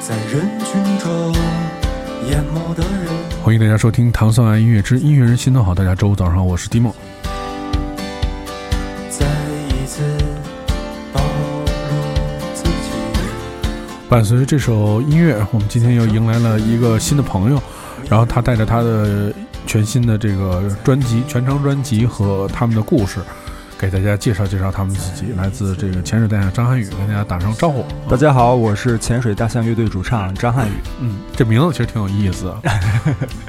在人群中淹没的人。欢迎大家收听《唐宋爱音乐之音乐人心头好》。大家周五早上好，我是迪梦。再一次暴露自己。伴随着这首音乐，我们今天又迎来了一个新的朋友，然后他带着他的全新的这个专辑、全长专辑和他们的故事，给大家介绍介绍他们自己。来自这个潜水大象张涵予，跟大家打声招呼。大家好，我是潜水大象乐队主唱张涵予。嗯，这名字其实挺有意思。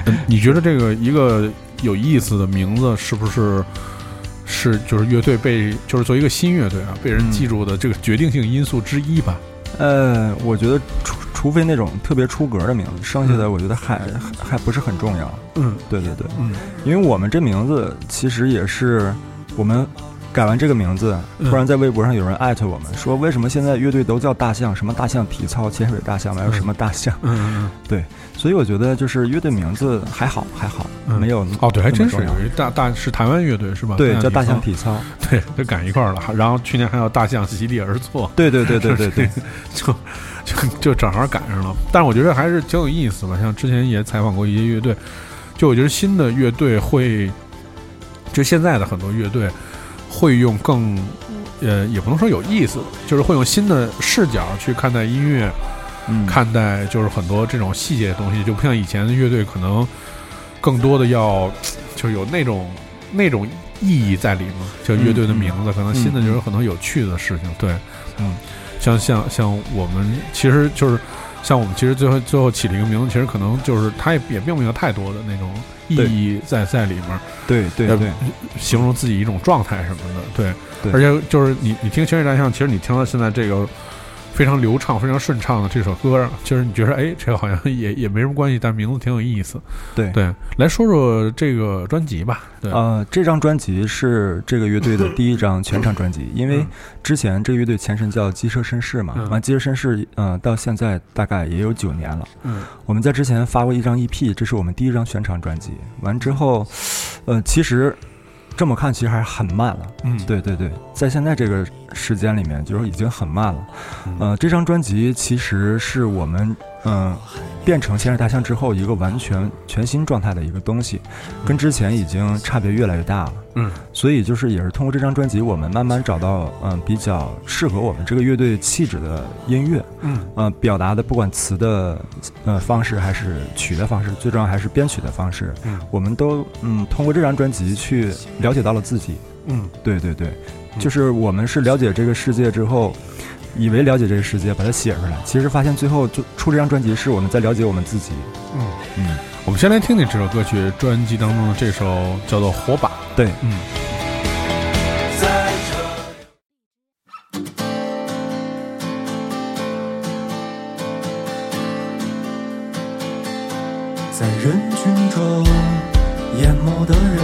嗯 你觉得这个一个有意思的名字，是不是是就是乐队被就是作为一个新乐队啊，被人嗯记住的这个决定性因素之一吧？呃，我觉得除除非那种特别出格的名字，剩下的我觉得还还还不是很重要。嗯对对对，嗯因为我们这名字其实也是我们改完这个名字，嗯突然在微博上有人艾特我们说，为什么现在乐队都叫大象？什么大象体操、潜水大象，还有什么大象？嗯嗯所以我觉得就是乐队名字还好还好，嗯没有哦，对，还真是有一大大是台湾乐队是吧？对叫大象体。操，对，就赶一块儿了。然后去年还有大象席地而坐，对对对对对对，就就就正好赶上了。但是我觉得还是挺有意思吧。像之前也采访过一些乐队，就我觉得新的乐队会，就现在的很多乐队会用更呃，也不能说有意思，就是会用新的视角去看待音乐，嗯，看待就是很多这种细节的东西，就不像以前的乐队可能更多的要 就是有那种那种意义在里面，就乐队的名字，可能新的就是有很多有趣的事情，对，嗯，像像像我们其实就是像我们其实最后最后起了一个名字，其实可能就是它也也并没有太多的那种意义在在里面，要对对对，形容自己一种状态什么的，对，对。而且就是你你听《潜水大象》，其实你听到现在这个非常流畅、非常顺畅的这首歌，就是你觉得哎，这个好像也也没什么关系，但名字挺有意思。对对，来说说这个专辑吧。对，呃，这张专辑是这个乐队的第一张全场专辑，因为嗯之前这个乐队前身叫机车绅士嘛，嗯完机车绅士，呃，到现在大概也有九年了。嗯我们在之前发过一张 EP，这是我们第一张全场专辑。完之后，呃，其实这么看，其实还是很慢了。嗯，对对对，在现在这个时间里面，就是已经很慢了。嗯呃，这张专辑其实是我们嗯、变成潜水大象之后一个完全全新状态的一个东西，跟之前已经差别越来越大了。嗯。所以就是也是通过这张专辑，我们慢慢找到嗯、比较适合我们这个乐队气质的音乐，嗯。呃，表达的不管词的呃方式还是曲的方式，最重要还是编曲的方式，嗯。我们都嗯通过这张专辑去了解到了自己。嗯。对对对，嗯。就是我们是了解这个世界之后，以为了解这个世界，把它写出来，其实发现最后就出这张专辑是我们在了解我们自己。嗯，嗯，我们先来听听这首歌曲，专辑当中的这首叫做《火把》。对，嗯。在这在人群中淹没的人，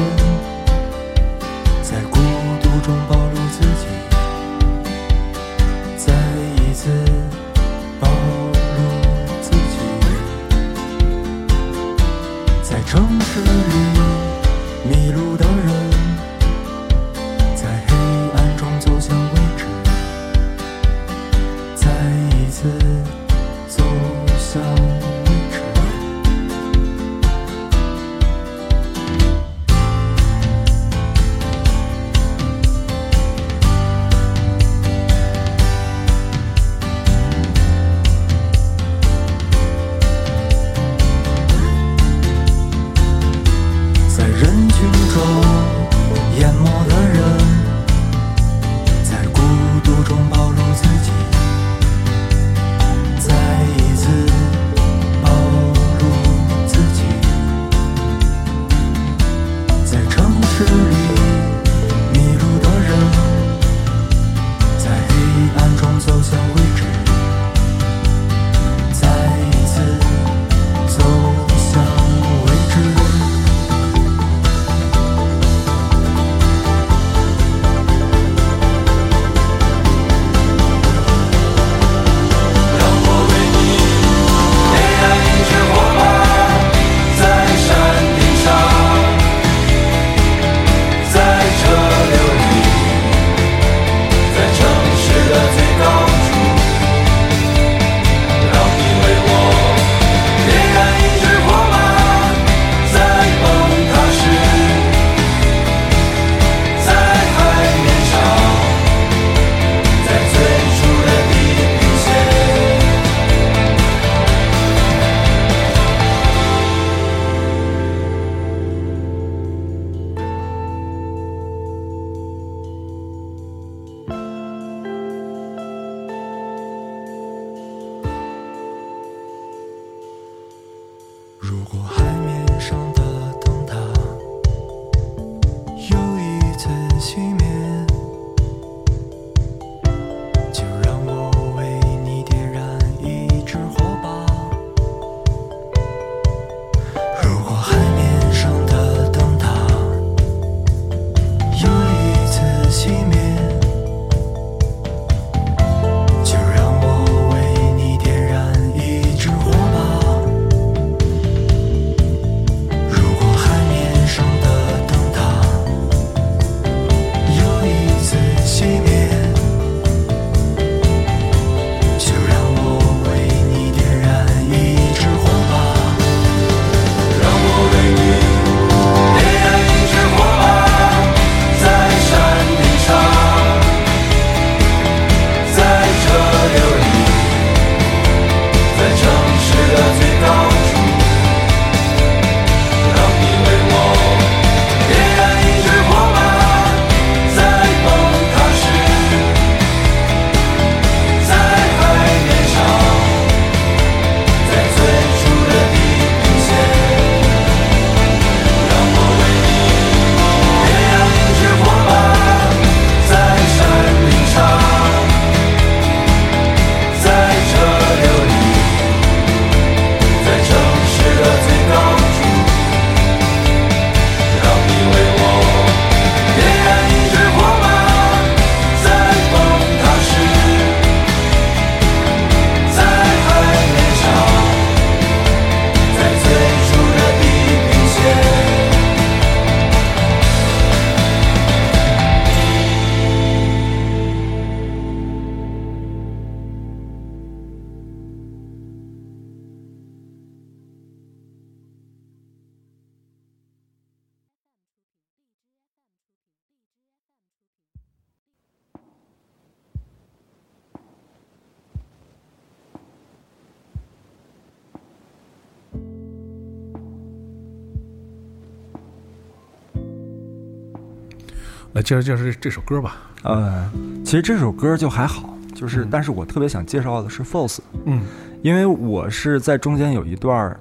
介绍介绍这这首歌吧。呃，其实这首歌就还好，就是，嗯。但是我特别想介绍的是 False，嗯。因为我是在中间有一段儿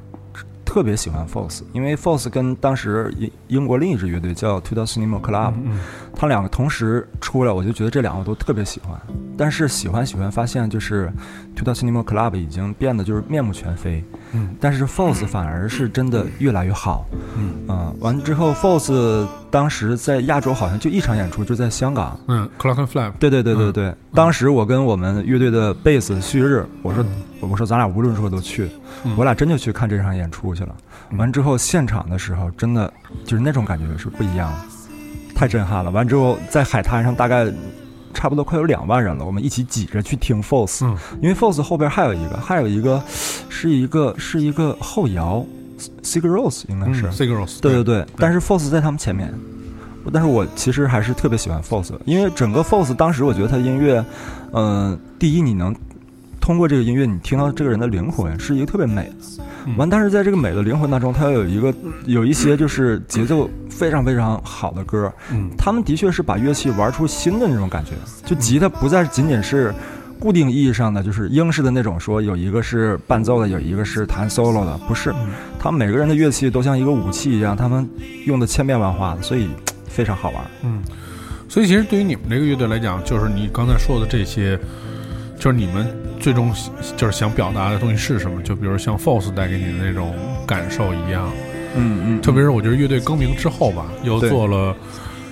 特别喜欢 False，因为 False 跟当时英英国另一支乐队叫 Two Dot Cinema Club，、嗯他两个同时出来，我就觉得这两个都特别喜欢。但是喜欢喜欢发现，就是 Two Dot Cinema Club 已经变得就是面目全非，嗯。但是 False 反而是真的越来越好。嗯。嗯，完了之后，False 当时在亚洲好像就一场演出，就在香港。嗯，Clock and Flap，对对对对对，当时我跟我们乐队的贝斯旭日，我说我说咱俩无论如何都去，嗯我俩真就去看这场演出去了。嗯完之后现场的时候，真的就是那种感觉是不一样，太震撼了。完之后在海滩上大概差不多快有两万人了，我们一起挤着去听 False，、嗯因为 False 后边还有一个还有一个是一个是一个后摇 Sig Rose 应该是，嗯 Cigarettes，对对对，但是 False 在他们前面。但是我其实还是特别喜欢 False，因为整个 False 当时我觉得他音乐，嗯、第一你能通过这个音乐你听到这个人的灵魂是一个特别美的，嗯。完，但是在这个美的灵魂当中，它有一个有一些就是节奏非常非常好的歌，嗯。他们的确是把乐器玩出新的那种感觉，就吉他不再仅仅是固定意义上的就是英式的那种，说有一个是伴奏的，有一个是弹 solo 的，不是，嗯。他们每个人的乐器都像一个武器一样，他们用的千变万化的，所以非常好玩。嗯，所以其实对于你们这个乐队来讲，就是你刚才说的这些，就是你们最终就是想表达的东西是什么？就比如像 False 带给你的那种感受一样，嗯嗯特别是我觉得乐队更名之后吧，又做了，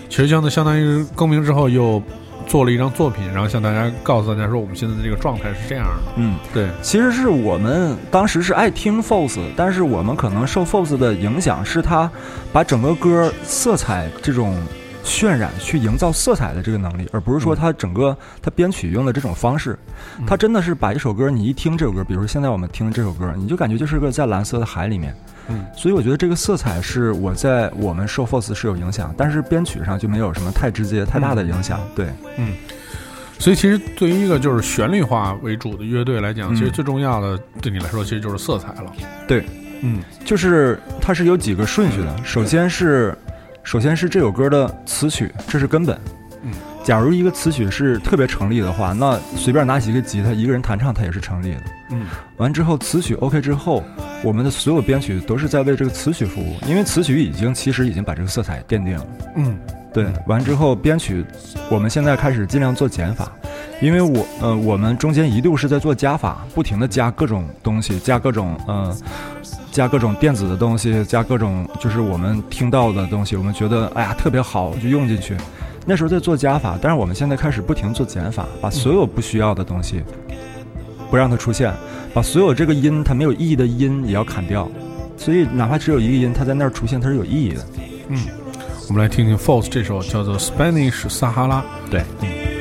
其实相当相当于更名之后又做了一张作品，然后向大家告诉大家说我们现在的这个状态是这样的。嗯，对，其实是我们当时是爱听 False，但是我们可能受 False 的影响，是他把整个歌色彩这种渲染去营造色彩的这个能力，而不是说他整个他编曲用的这种方式。嗯他真的是把一首歌，你一听这首歌，比如说现在我们听的这首歌，你就感觉就是个在蓝色的海里面。嗯所以我觉得这个色彩是我在我们受 Force 是有影响，但是编曲上就没有什么太直接、太大的影响。对，嗯所以其实对于一个就是旋律化为主的乐队来讲，嗯其实最重要的对你来说其实就是色彩了。对，嗯就是它是有几个顺序的。首先是，首先是这首歌的词曲，这是根本。嗯，假如一个词曲是特别成立的话，那随便拿起一个吉他，一个人弹唱，它也是成立的。嗯完之后，词曲 OK 之后，我们的所有编曲都是在为这个词曲服务，因为词曲已经其实已经把这个色彩奠定了。嗯对，完之后编曲，我们现在开始尽量做减法，因为我呃我们中间一度是在做加法，不停的加各种东西，加各种呃加各种电子的东西，加各种就是我们听到的东西，我们觉得哎呀特别好就用进去。那时候在做加法，但是我们现在开始不停做减法，把所有不需要的东西不让它出现，把所有这个音它没有意义的音也要砍掉，所以哪怕只有一个音，它在那儿出现，它是有意义的。嗯，我们来听听 False 这首叫做《Spanish 撒哈拉》。对。in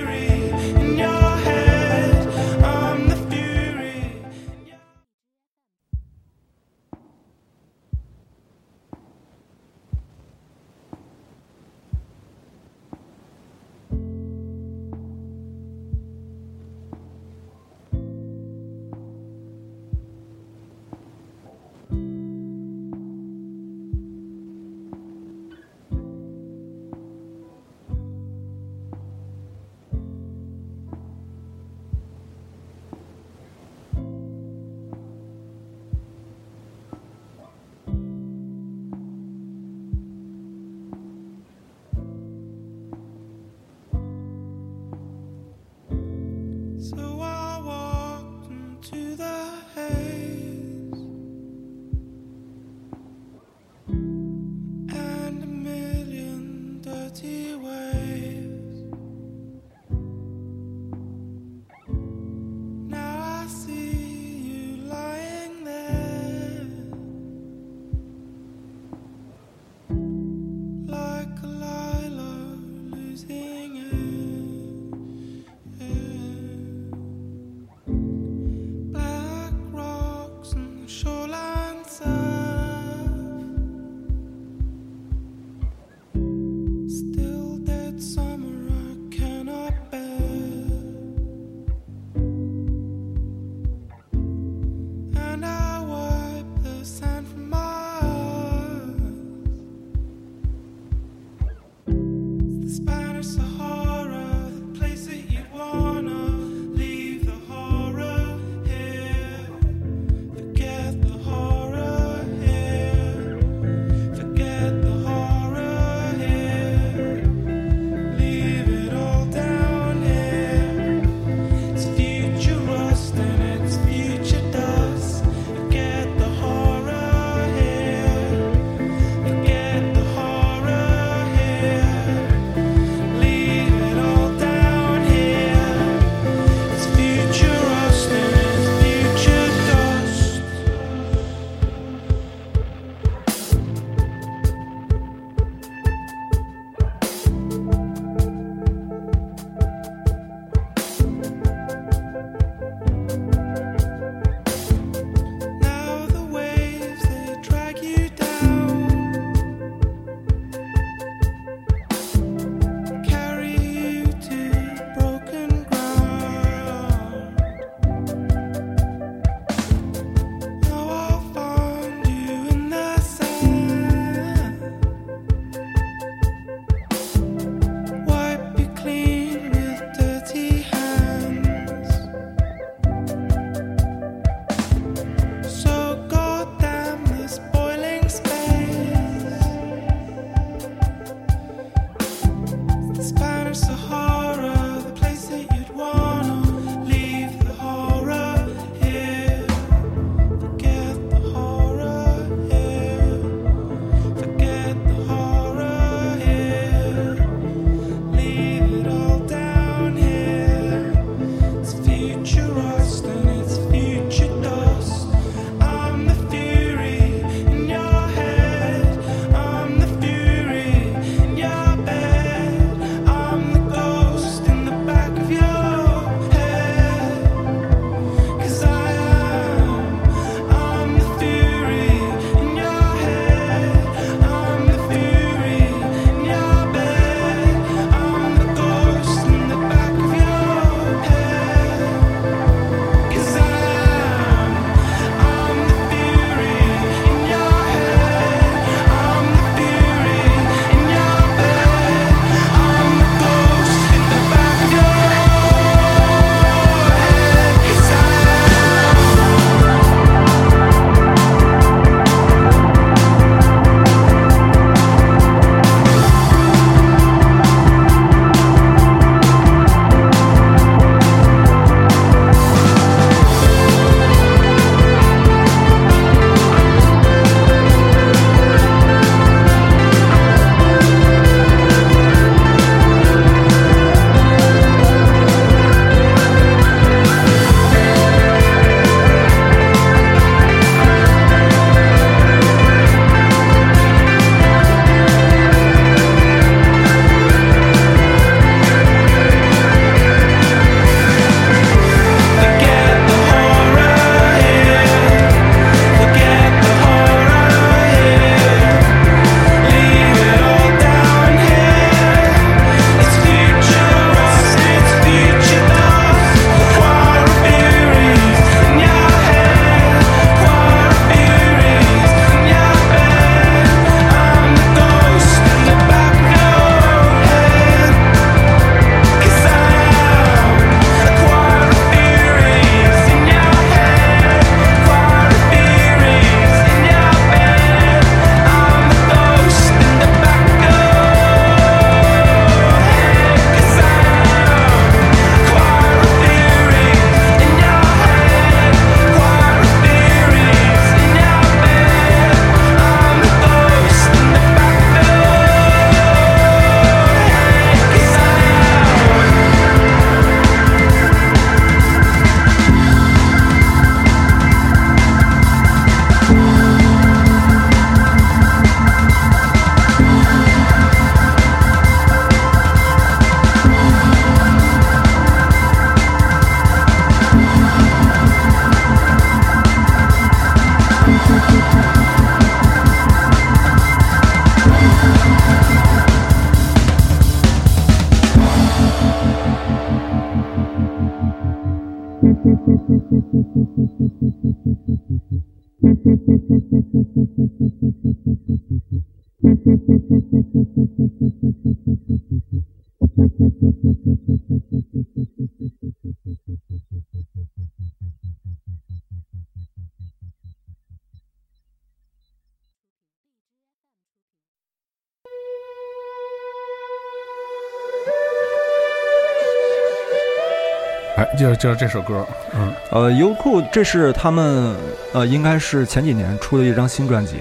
就就是这首歌，嗯。呃，优酷这是他们呃，应该是前几年出的一张新专辑，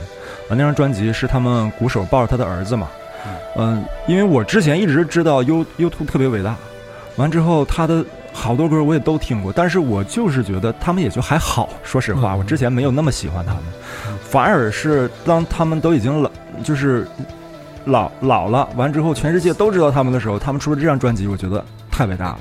啊、那张专辑是他们鼓手抱着他的儿子嘛，嗯、因为我之前一直知道优优兔特别伟大，完之后他的好多歌我也都听过，但是我就是觉得他们也就还好，说实话，嗯。我之前没有那么喜欢他们，反而是当他们都已经老，就是老老了，完之后全世界都知道他们的时候，他们出了这张专辑，我觉得太伟大了。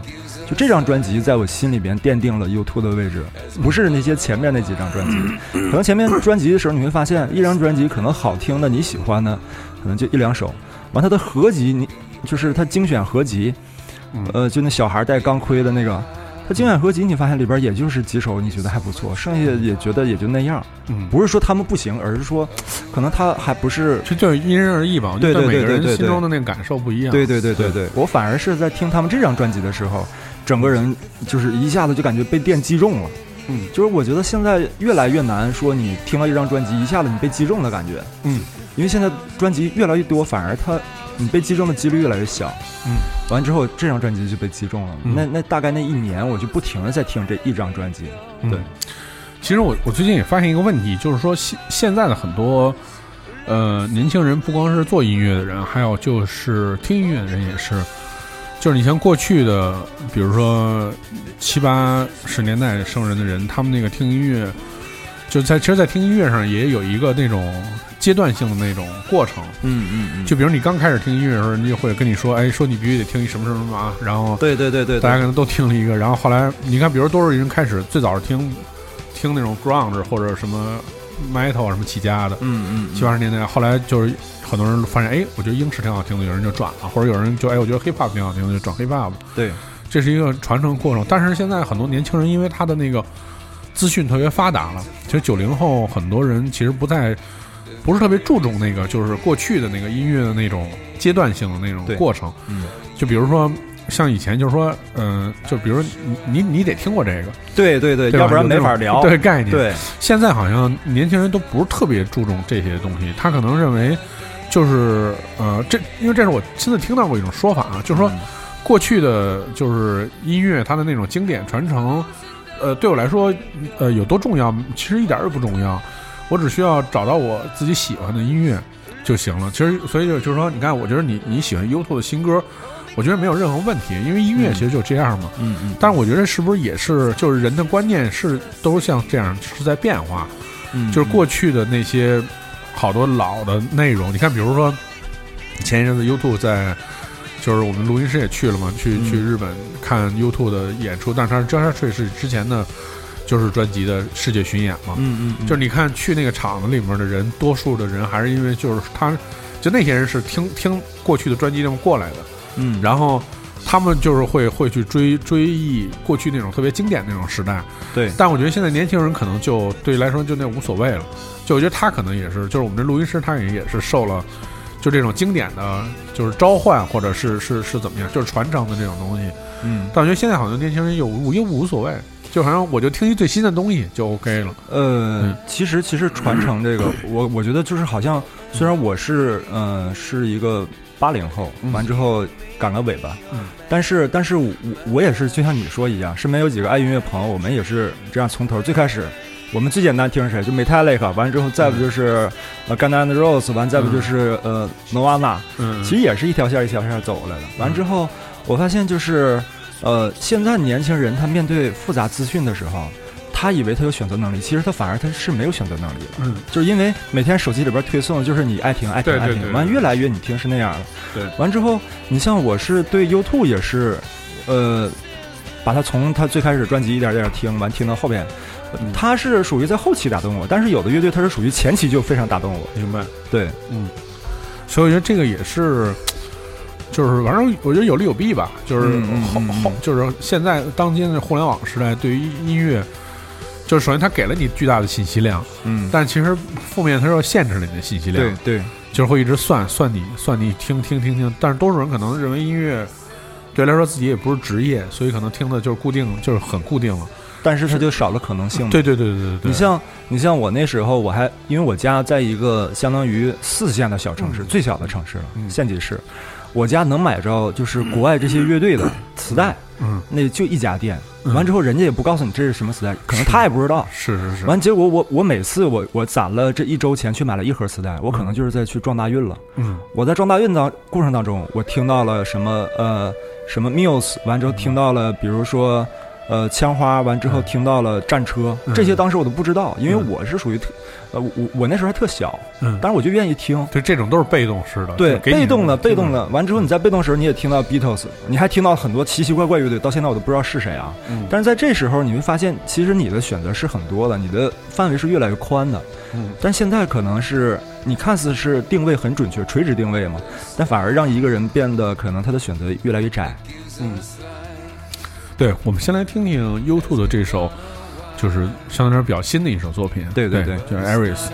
就这张专辑在我心里边奠定了 U2 的位置，不是那些前面那几张专辑。可能前面专辑的时候你会发现，一张专辑可能好听的你喜欢的，可能就一两首。完它的合集，你就是它精选合集，嗯呃，就那小孩戴钢盔的那个，它精选合集，你发现里边也就是几首你觉得还不错，剩下也觉得也就那样。嗯，不是说他们不行，而是说，可能他还不是这就是因人而异吧。我觉对对得每个人对对对心中的那个感受不一样。对对对对对，我反而是在听他们这张专辑的时候，整个人就是一下子就感觉被电击中了。嗯就是我觉得现在越来越难说你听了一张专辑一下子你被击中的感觉，嗯，因为现在专辑越来越多，反而它你被击中的几率越来越小。嗯，完之后这张专辑就被击中了。嗯那那大概那一年我就不停的在听这一张专辑。嗯对其实我我最近也发现一个问题，就是说现现在的很多呃年轻人，不光是做音乐的人，还有就是听音乐的人也是，就是你像过去的，比如说七八十年代生人的人，他们那个听音乐，就在其实，在听音乐上也有一个那种阶段性的那种过程。嗯嗯嗯就比如你刚开始听音乐的时候，人家会跟你说，哎，说你必须得听一什么什么什么啊，然后对对对对，大家可能都听了一个，然后后来你看，比如多数人开始最早是听听那种 grunge 或者什么 metal 什么起家的，嗯嗯七八十年代，后来就是很多人发现，哎，我觉得英式挺好听的，有人就转了，或者有人就哎，我觉得 hip hop 挺好听的，就转 hip hop，对。这是一个传承过程。但是现在很多年轻人因为他的那个资讯特别发达了，其实九零后很多人其实不太不是特别注重那个就是过去的那个音乐的那种阶段性的那种过程，嗯。就比如说。像以前就是说，嗯、就比如你你你得听过这个，对对对，对要不然没法聊。对概念。，对现在好像年轻人都不是特别注重这些东西，他可能认为就是呃，这因为这是我亲自听到过一种说法啊，就是说嗯过去的就是音乐它的那种经典传承，呃，对我来说，呃，有多重要？其实一点儿也不重要，我只需要找到我自己喜欢的音乐就行了。其实，所以就就是说，你看，我觉得你你喜欢 YouTube 的新歌，我觉得没有任何问题，因为音乐嗯。其实就这样嘛。嗯嗯。但是我觉得是不是也是，就是人的观念是都像这样是在变化，嗯，就是过去的那些好多老的内容，你看，比如说前一阵子 YouTube 在，就是我们录音师也去了嘛，去嗯。去日本看 YouTube 的演出，但是他 Tree 是之前的，就是专辑的世界巡演嘛，嗯嗯嗯，就是你看去那个场子里面的人，多数的人还是因为就是他，就那些人是听听过去的专辑这么过来的，嗯，然后他们就是会会去追追忆过去那种特别经典那种时代，对。但我觉得现在年轻人可能就对于来说就那无所谓了，就我觉得他可能也是，就是我们这录音师他也也是受了就这种经典的就是召唤或者是是是怎么样，就是传承的这种东西，嗯。但我觉得现在好像年轻人又无又无所谓，就好像我就听一最新的东西就 OK 了，呃嗯，其实其实传承这个，我我觉得就是好像，虽然我是呃是一个八零后，嗯。完之后赶个尾巴，嗯，但是但是我我也是就像你说一样，身边有几个爱音乐朋友，我们也是这样从头最开始。我们最简单听谁就 Metallica，完之后再不就是呃 Guns N' Roses，完再不就是呃 Nirvana，嗯，其实也是一条线一条线走过来的。完之后，我发现就是，呃，现在年轻人他面对复杂资讯的时候，他以为他有选择能力，其实他反而他是没有选择能力的，嗯就是因为每天手机里边推送的就是你爱听爱听爱听，完越来越你听是那样的。对，完之后，你像我是对 YouTube 也是，呃，把它从他最开始专辑一点点听完听到后边。嗯他是属于在后期打动我，但是有的乐队他是属于前期就非常打动我。明白。对，嗯，所以我觉得这个也是，就是反正我觉得有利有弊吧，就是后嗯嗯后就是现在当今的互联网时代，对于音乐，就是首先它给了你巨大的信息量，嗯，但其实负面它是要限制了你的信息量，对对，就是会一直算算你算你听听听听，但是多数人可能认为音乐对来说自己也不是职业，所以可能听的就是固定，就是很固定了。但是它就少了可能性。对对对对对对，你像你像我那时候，我还因为我家在一个相当于四线的小城市，嗯。最小的城市了，嗯。县级市，我家能买着就是国外这些乐队的磁带，嗯，那就一家店。嗯完之后，人家也不告诉你这是什么磁带，可能他也不知道。是是是，完，结果我我每次我我攒了这一周钱去买了一盒磁带，我可能就是在去撞大运了。嗯我在撞大运当过程当中，我听到了什么呃什么 Muse，完之后听到了比如说呃枪花，完之后听到了战车，嗯这些当时我都不知道，因为嗯我是属于特呃我我那时候还特小，嗯，但是我就愿意听。就这种都是被动式的，对，被动的，被动的。完之后，你在被动时候，你也听到 Beatles，你还听到很多奇奇怪怪乐队，到现在我都不知道是谁啊。嗯但是在这时候，你会发现，其实你的选择是很多的，你的范围是越来越宽的。嗯但现在可能是你看似是定位很准确，垂直定位嘛，但反而让一个人变得可能他的选择越来越窄。嗯，对，我们先来听听 U2 的这首，就是相当比较新的一首作品，对对对对就是 Aries。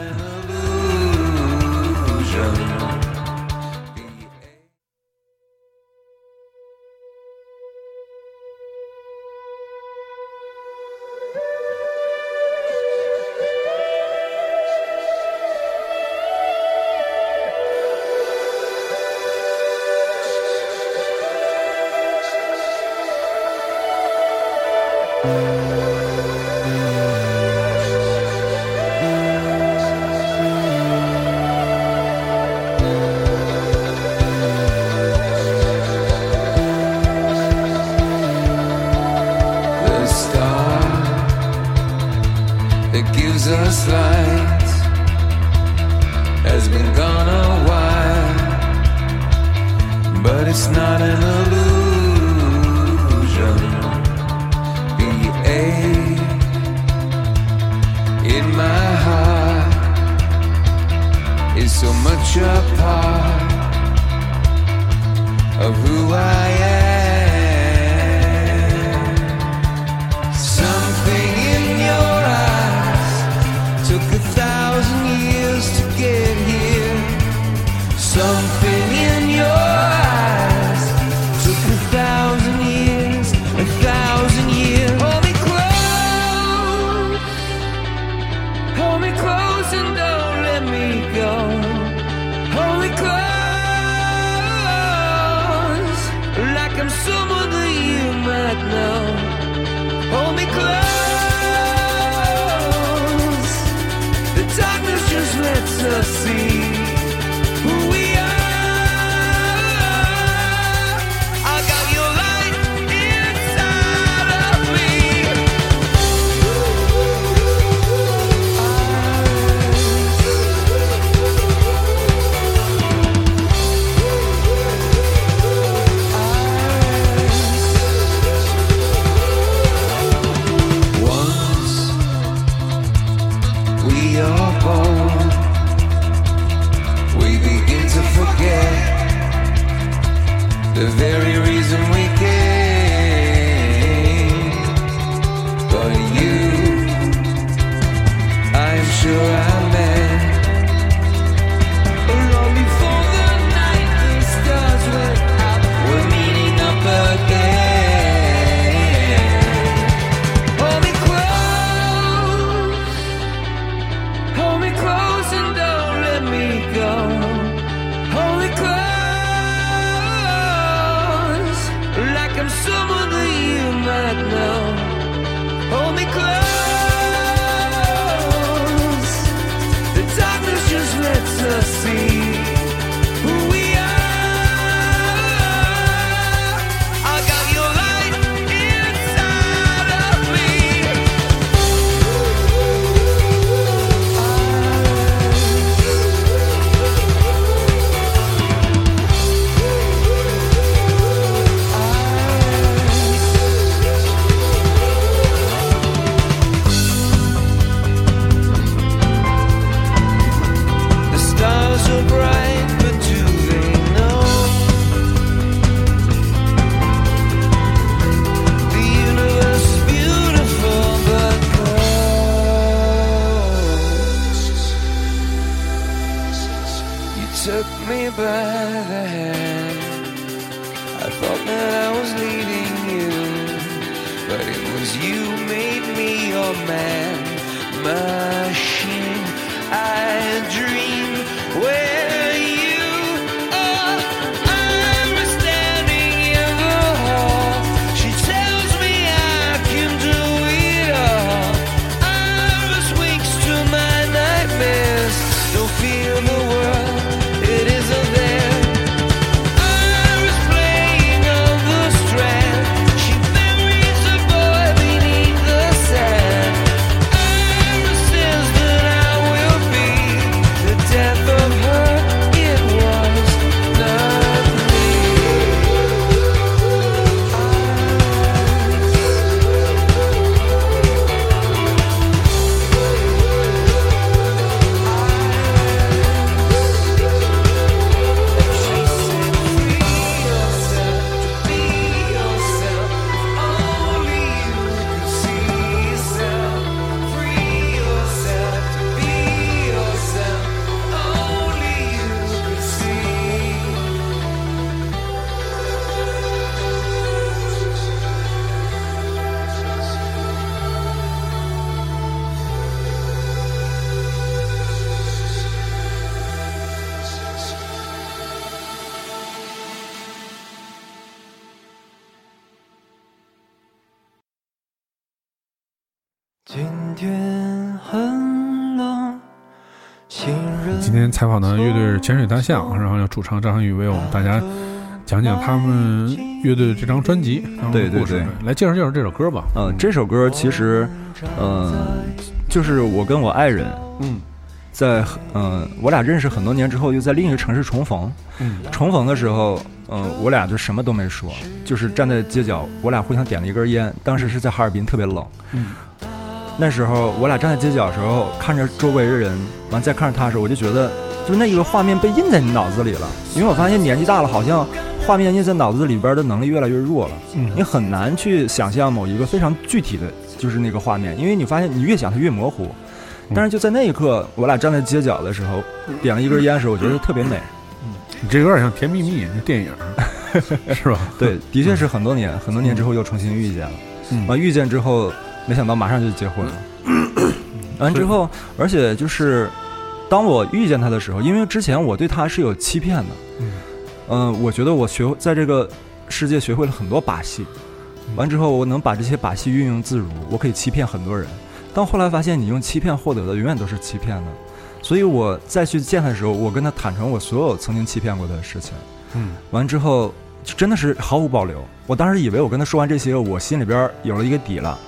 be close. 潜水大象，然后要主唱张涵予为我们大家讲讲他们乐队的这张专辑当中的故事对对对。来介绍介绍这首歌吧。嗯，这首歌其实，嗯、就是我跟我爱人嗯在嗯、我俩认识很多年之后，又在另一个城市重逢。嗯重逢的时候，嗯、我俩就什么都没说，就是站在街角，我俩互相点了一根烟。当时是在哈尔滨，特别冷。嗯那时候我俩站在街角的时候，看着周围的人，完再看着他的时候，我就觉得，就那一个画面被印在你脑子里了。因为我发现年纪大了，好像画面印在脑子里边的能力越来越弱了。你嗯很难去想象某一个非常具体的，就是那个画面，因为你发现你越想它越模糊。但是就在那一刻，我俩站在街角的时候，点了一根烟的时候，我觉得特别美。你这有点像《甜蜜蜜》那电影，是吧？对，的确是很多年，很多年之后又重新遇见了。嗯完遇见之后，没想到马上就结婚了。完之后，而且就是当我遇见他的时候，因为之前我对他是有欺骗的，嗯嗯、我觉得我学在这个世界学会了很多把戏，完之后我能把这些把戏运用自如，我可以欺骗很多人。但后来发现，你用欺骗获得的永远都是欺骗的，所以我再去见他的时候，我跟他坦诚我所有曾经欺骗过的事情。嗯完之后，真的是毫无保留。我当时以为我跟他说完这些，我心里边有了一个底了，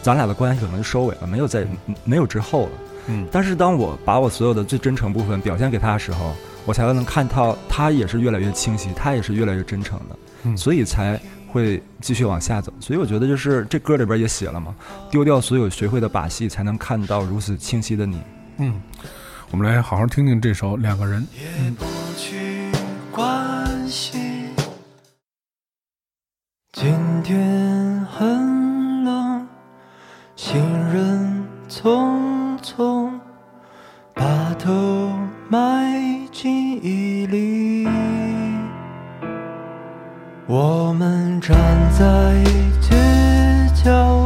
咱俩的关系可能就收尾了，没有再没有之后了。嗯但是当我把我所有的最真诚部分表现给他的时候，我才能看到他也是越来越清晰，他也是越来越真诚的，嗯所以才会继续往下走。所以我觉得就是这歌里边也写了嘛，丢掉所有学会的把戏，才能看到如此清晰的你。嗯，我们来好好听听这首《两个人》。也不去关心。今天很冷，行人匆头埋进衣里。我们站在街角，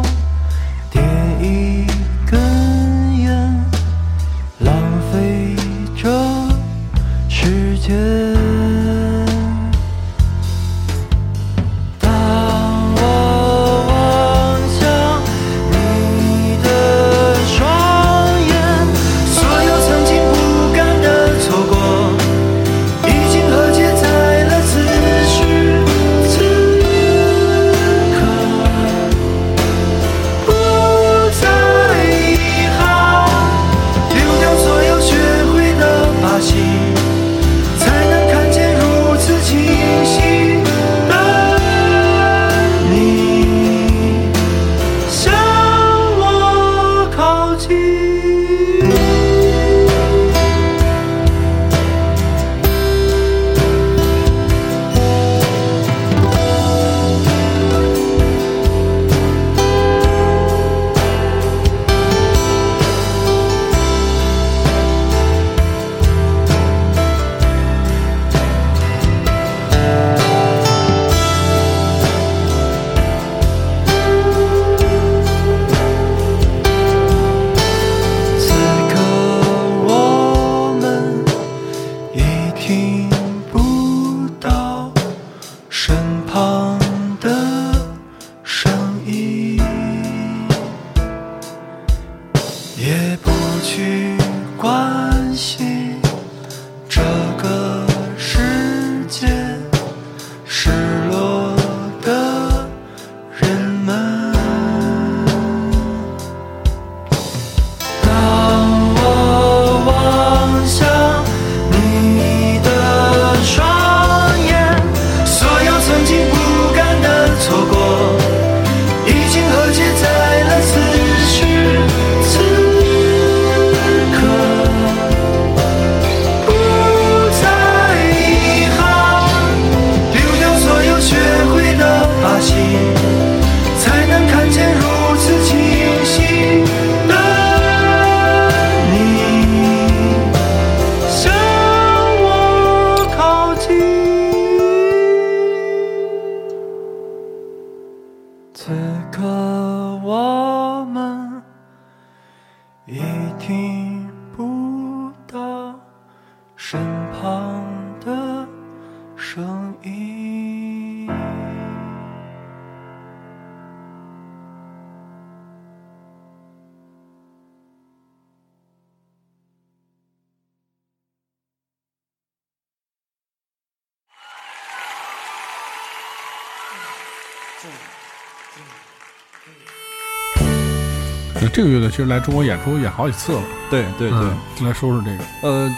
个其实来中国演出演好几次了。对对对，嗯，来说说这个。呃，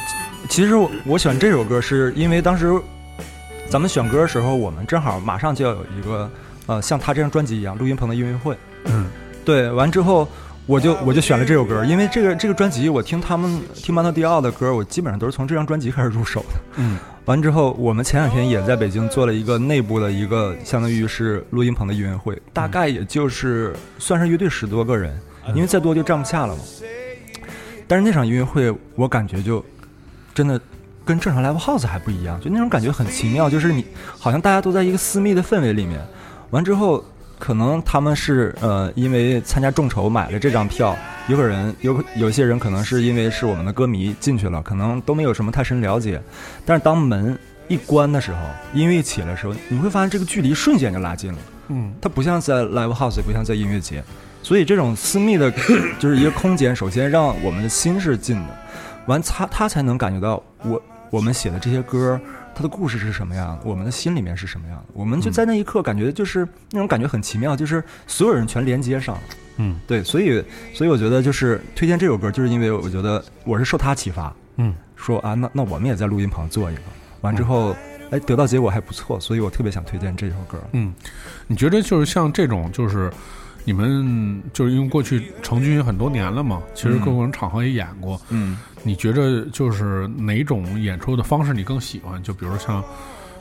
其实我我选这首歌是因为当时咱们选歌的时候，我们正好马上就要有一个呃像他这张专辑一样录音棚的音乐会。嗯，对，完之后我就我就选了这首歌，因为这个这个专辑我听他们听曼特迪奥的歌，我基本上都是从这张专辑开始入手的。嗯，完之后，我们前两天也在北京做了一个内部的一个相当于是录音棚的音乐会，大概也就是算是乐队十多个人，因为再多就站不下了嘛。但是那场音乐会，我感觉就真的跟正常 live house 还不一样，就那种感觉很奇妙，就是你好像大家都在一个私密的氛围里面。完之后，可能他们是呃因为参加众筹买了这张票，有个人有有些人可能是因为是我们的歌迷进去了，可能都没有什么太深了解。但是当门一关的时候，音乐一起来的时候，你会发现这个距离瞬间就拉近了。嗯，它不像在 live house，也不像在音乐节，所以这种私密的，就是一个空间，首先让我们的心是近的，完他他才能感觉到我我们写的这些歌，它的故事是什么样的，我们的心里面是什么样。的，我们就在那一刻感觉就是那种感觉很奇妙，就是所有人全连接上了。嗯。对，所以所以我觉得就是推荐这首歌，就是因为我觉得我是受他启发，嗯，说啊，那那我们也在录音棚做一个，完之后，哎，得到结果还不错，所以我特别想推荐这首歌。嗯，你觉得就是像这种，就是你们就是因为过去成军很多年了嘛，其实各种场合也演过，嗯。你觉着就是哪种演出的方式你更喜欢？就比如像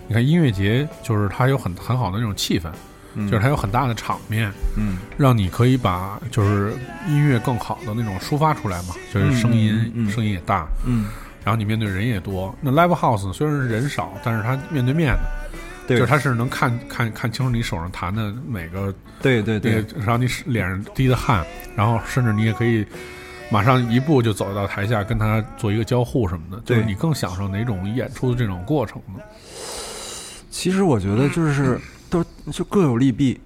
你看音乐节，就是它有很很好的那种气氛，嗯。就是它有很大的场面，嗯。让你可以把就是音乐更好的那种抒发出来嘛，就是声音、声音也大，嗯，然后你面对人也多。那 live house 虽然是人少，但是它面对面的，对，就是他是能看看看清楚你手上弹的每个对对对，然后你脸上滴的汗，然后甚至你也可以马上一步就走到台下跟他做一个交互什么的。就是你更享受哪种演出的这种过程呢？其实我觉得就是都就各有利弊，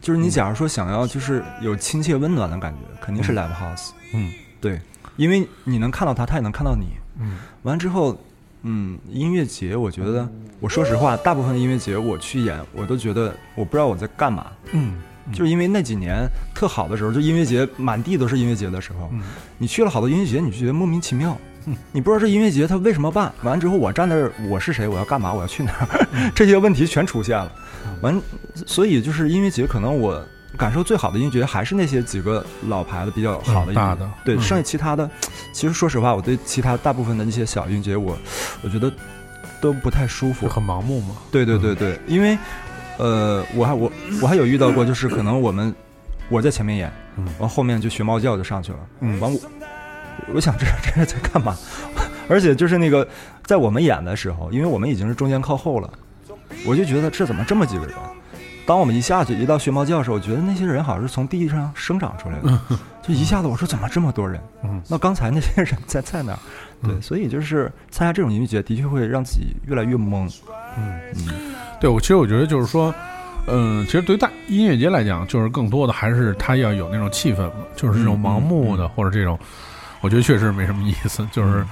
就是你假如说想要就是有亲切温暖的感觉，肯定是 live house，嗯对，因为你能看到他，他也能看到你。嗯完之后，嗯，音乐节，我觉得，我说实话，大部分的音乐节我去演，我都觉得我不知道我在干嘛，嗯就是因为那几年特好的时候，就音乐节满地都是音乐节的时候，嗯。你去了好多音乐节，你就觉得莫名其妙，你不知道这音乐节它为什么办，完了之后我站那儿，我是谁，我要干嘛，我要去哪儿，这些问题全出现了，完，所以就是音乐节可能我。感受最好的音乐节还是那些几个老牌的比较好的音乐的对，嗯剩下其他的，其实说实话，我对其他大部分的那些小音乐节，我我觉得都不太舒服。很盲目嘛。对对对对，因为呃，我还我我还有遇到过，就是可能我们我在前面演，嗯完后面就学猫叫就上去了，嗯完我我想这这是在干嘛？而且就是那个在我们演的时候，因为我们已经是中间靠后了，我就觉得这怎么这么几个人？当我们一下去一到学猫叫的时候，我觉得那些人好像是从地上生长出来的，就一下子我说怎么这么多人？嗯那刚才那些人在在哪儿？对，嗯所以就是参加这种音乐节，的确会让自己越来越懵。嗯嗯对我其实我觉得就是说，嗯，其实对于大音乐节来讲，就是更多的还是它要有那种气氛，就是这种嗯盲目的、嗯或者这种，我觉得确实没什么意思。就是，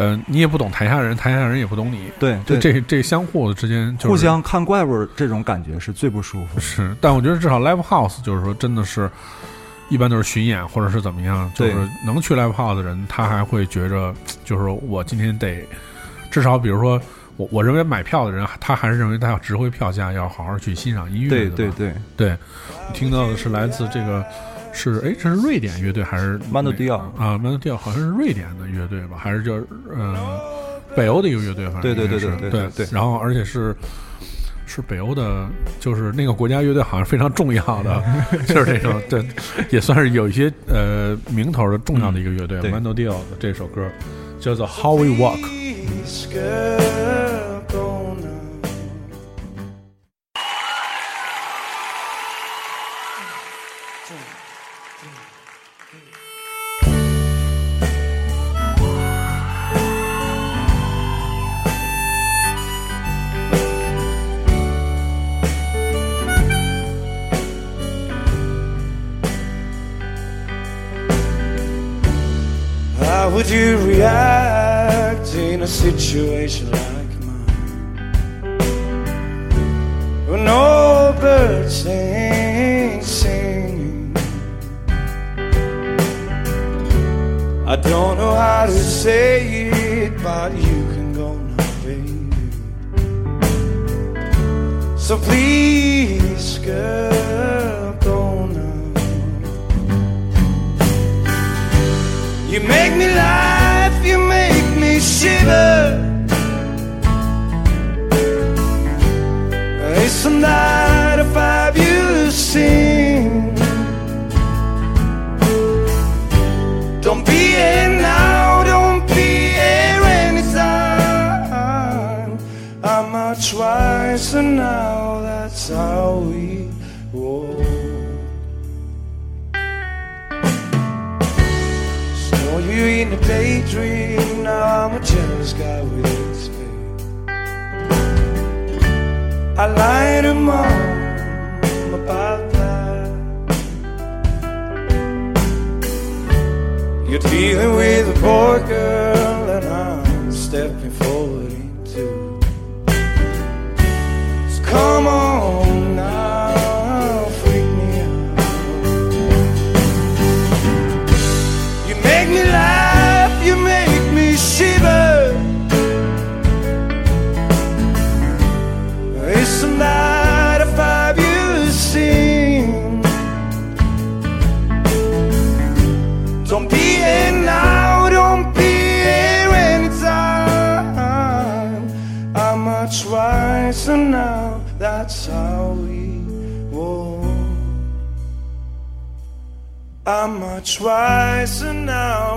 呃，你也不懂台下人，台下人也不懂你，对这对，这这相互的之间就是互相看怪物这种感觉是最不舒服。是，但我觉得至少 live house 就是说真的是，一般都是巡演或者是怎么样，就是能去 live house 的人，他还会觉着，就是我今天得，至少比如说我我认为买票的人，他还是认为他要值回票价，要好好去欣赏音乐的。对对对，对，我听到的是来自这个是哎，这是瑞典乐队还是 Diao 啊 Diao 好像是瑞典的乐队吧，还是叫呃北欧的一个乐队，反正对对对对对对对然后而且是是北欧的，就是那个国家乐队好像非常重要的，就是这种对，也算是有一些呃名头的重要的一个乐队。嗯对 Mando Diao 的这首歌叫做《How We Walk》。Would you react in a situation like mine? When no birds ain't singing. I don't know how to say it, but you can go now, baby. So please, girl, You make me laugh, you make me shiver. It's Isn't that a fabulous scene? Don't be here now, don't be here anytime. I'm out twice and now that's how we In a daydream, now I'm a jealous guy with spade. I lied to mom about that. You're dealing with a poor girl, and I'm stepping much wiser now,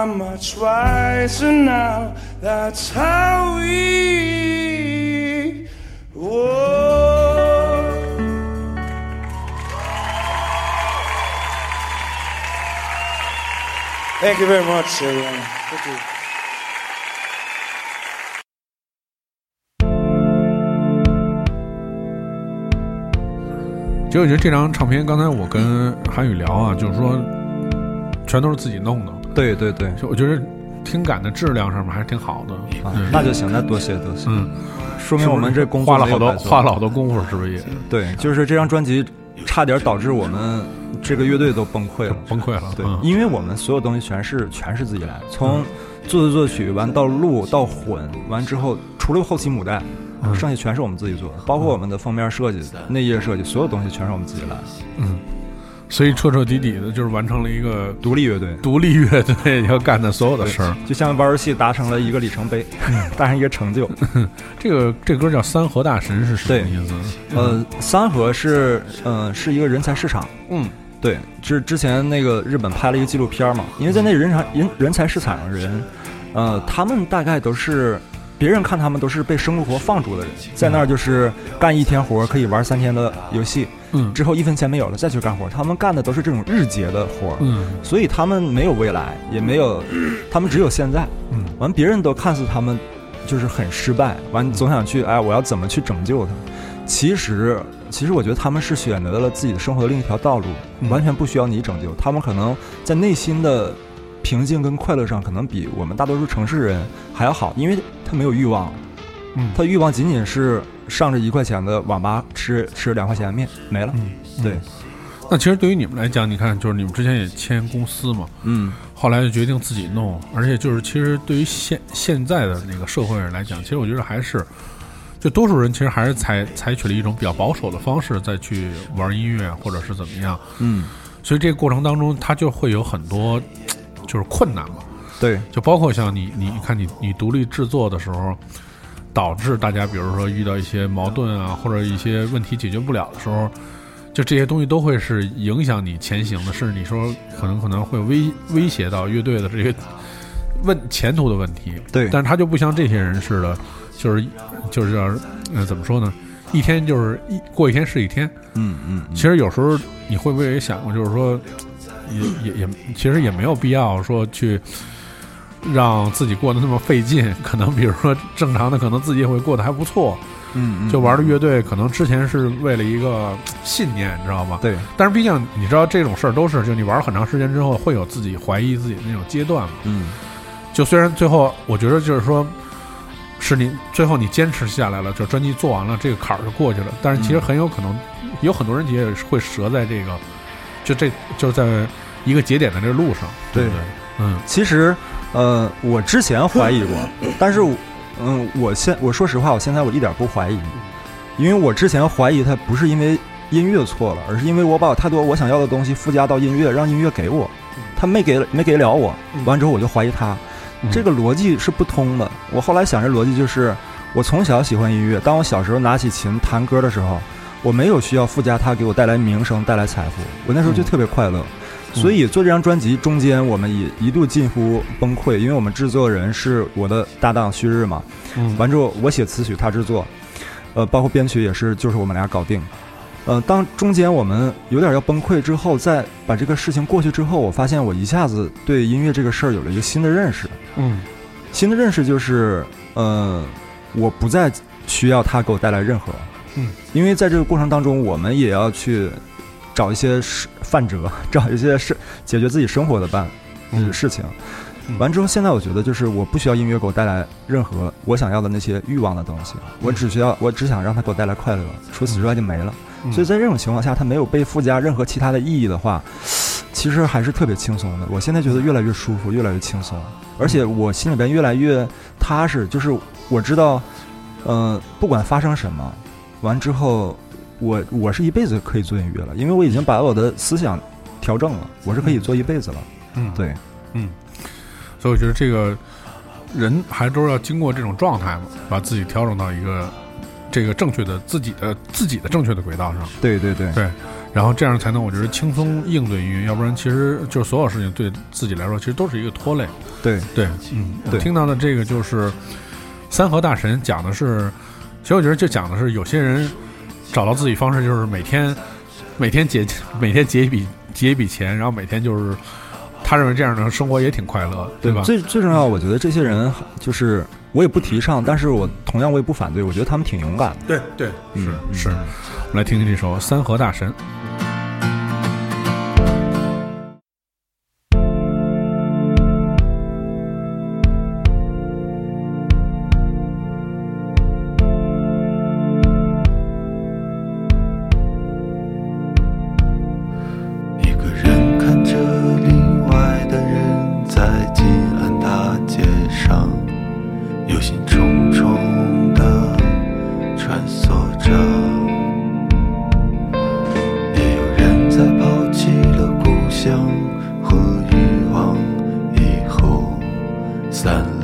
I'm much wiser now. That's how we walk. Thank you very much, everyone. Thank you. 其实我觉得这张唱片，刚才我跟韩宇聊啊，就是说全都是自己弄的，对对对，就我觉得听感的质量上面还是挺好的。啊嗯，那就行，那多谢多谢，嗯，说明我们这工作花了好多花了好多功夫，是不是也 对，就是这张专辑差点导致我们这个乐队都崩溃了。崩溃了？对，嗯因为我们所有东西全是全是自己来，从作词作曲完到录到混完之后，除了后期母带，嗯剩下全是我们自己做的，包括我们的封面设计、内页设计，所有东西全是我们自己来。嗯，所以彻彻底底的就是完成了一个独立乐队，独立乐队 要干的所有的事儿。就像玩游戏达成了一个里程碑，达成一个成就。这个这歌叫《三河大神》是什么对意思？呃，三河是呃是一个人才市场，嗯对，之之前那个日本拍了一个纪录片嘛，因为在那人才人人才市场上的人，呃，他们大概都是别人看他们都是被生活放逐的人，在那儿就是干一天活儿可以玩三天的游戏，嗯之后一分钱没有了再去干活儿，他们干的都是这种日结的活儿，嗯所以他们没有未来，也没有，他们只有现在。嗯完，别人都看似他们就是很失败，完总想去哎，我要怎么去拯救他？其实，其实我觉得他们是选择了自己的生活的另一条道路，嗯完全不需要你拯救。他们可能在内心的平静跟快乐上，可能比我们大多数城市人还要好，因为他没有欲望，嗯。他欲望仅仅是上着一块钱的网吧吃吃两块钱的面没了。嗯，对，那其实对于你们来讲，你看，就是你们之前也签公司嘛，嗯。后来就决定自己弄，而且就是其实对于现现在的那个社会人来讲，其实我觉得还是，就多数人其实还是采采取了一种比较保守的方式再去玩音乐或者是怎么样，嗯，所以这个过程当中，他就会有很多就是困难嘛，对，就包括像你你你看你你独立制作的时候，导致大家比如说遇到一些矛盾啊，或者一些问题解决不了的时候，就这些东西都会是影响你前行的，甚至你说可能可能会威威胁到乐队的这个问前途的问题。对但是他就不像这些人似的，就是就是要呃怎么说呢？一天就是一过一天是一天。嗯嗯其实有时候你会不会也想过，就是说，也也也，其实也没有必要说去让自己过得那么费劲。可能比如说正常的，可能自己也会过得还不错。嗯嗯，就玩的乐队，可能之前是为了一个信念，你知道吗？对，但是毕竟你知道这种事儿都是，就你玩了很长时间之后，会有自己怀疑自己的那种阶段嘛。嗯就虽然最后我觉得就是说，是你最后你坚持下来了，就专辑做完了，这个坎儿就过去了。但是其实很有可能，有很多人也会折在这个，就这就在一个节点的这个路上，对。不对？嗯。其实，呃，我之前怀疑过，但是我，嗯，我现我说实话，我现在我一点不怀疑，因为我之前怀疑它不是因为音乐错了，而是因为我把我太多我想要的东西附加到音乐，让音乐给我，他没给没给了我，完之后我就怀疑他，嗯。这个逻辑是不通的。我后来想，这逻辑就是，我从小喜欢音乐，当我小时候拿起琴弹歌的时候，我没有需要附加它给我带来名声、带来财富，我那时候就嗯。特别快乐。所以做这张专辑中间，我们也一度近乎崩溃，因为我们制作人是我的搭档旭日嘛。嗯完之后，我写词曲，他制作，呃，包括编曲也是，就是我们俩搞定。呃，当中间我们有点要崩溃之后，再把这个事情过去之后，我发现我一下子对音乐这个事儿有了一个新的认识。嗯新的认识就是，呃，我不再需要它给我带来任何，嗯，因为在这个过程当中，我们也要去找一些事范辙，找一些是解决自己生活的办嗯事情。嗯完之后，现在我觉得就是我不需要音乐给我带来任何我想要的那些欲望的东西，我只需要我只想让它给我带来快乐，除此之外就没了。嗯所以在这种情况下，它没有被附加任何其他的意义的话，其实还是特别轻松的。我现在觉得越来越舒服，越来越轻松，而且我心里边越来越踏实。就是我知道，呃，不管发生什么，完之后，我我是一辈子可以做音乐了，因为我已经把我的思想调正了，我是可以做一辈子了。嗯，对，嗯，所以我觉得这个人还都是要经过这种状态嘛，把自己调整到一个这个正确的自己的自己的正确的轨道上，对对对，对，然后这样才能我觉得轻松应对音乐，要不然其实就是所有事情对自己来说其实都是一个拖累。对。对，嗯，我对听到的这个就是三河大神讲的是，其实我觉得就讲的是有些人找到自己方式，就是每天每天结每天结一笔结一笔钱，然后每天就是他认为这样的生活也挺快乐，对吧？最最重要，我觉得这些人就是我也不提倡，但是我同样我也不反对，我觉得他们挺勇敢的。对对，是嗯是。我们来听听这首《三河大神》。散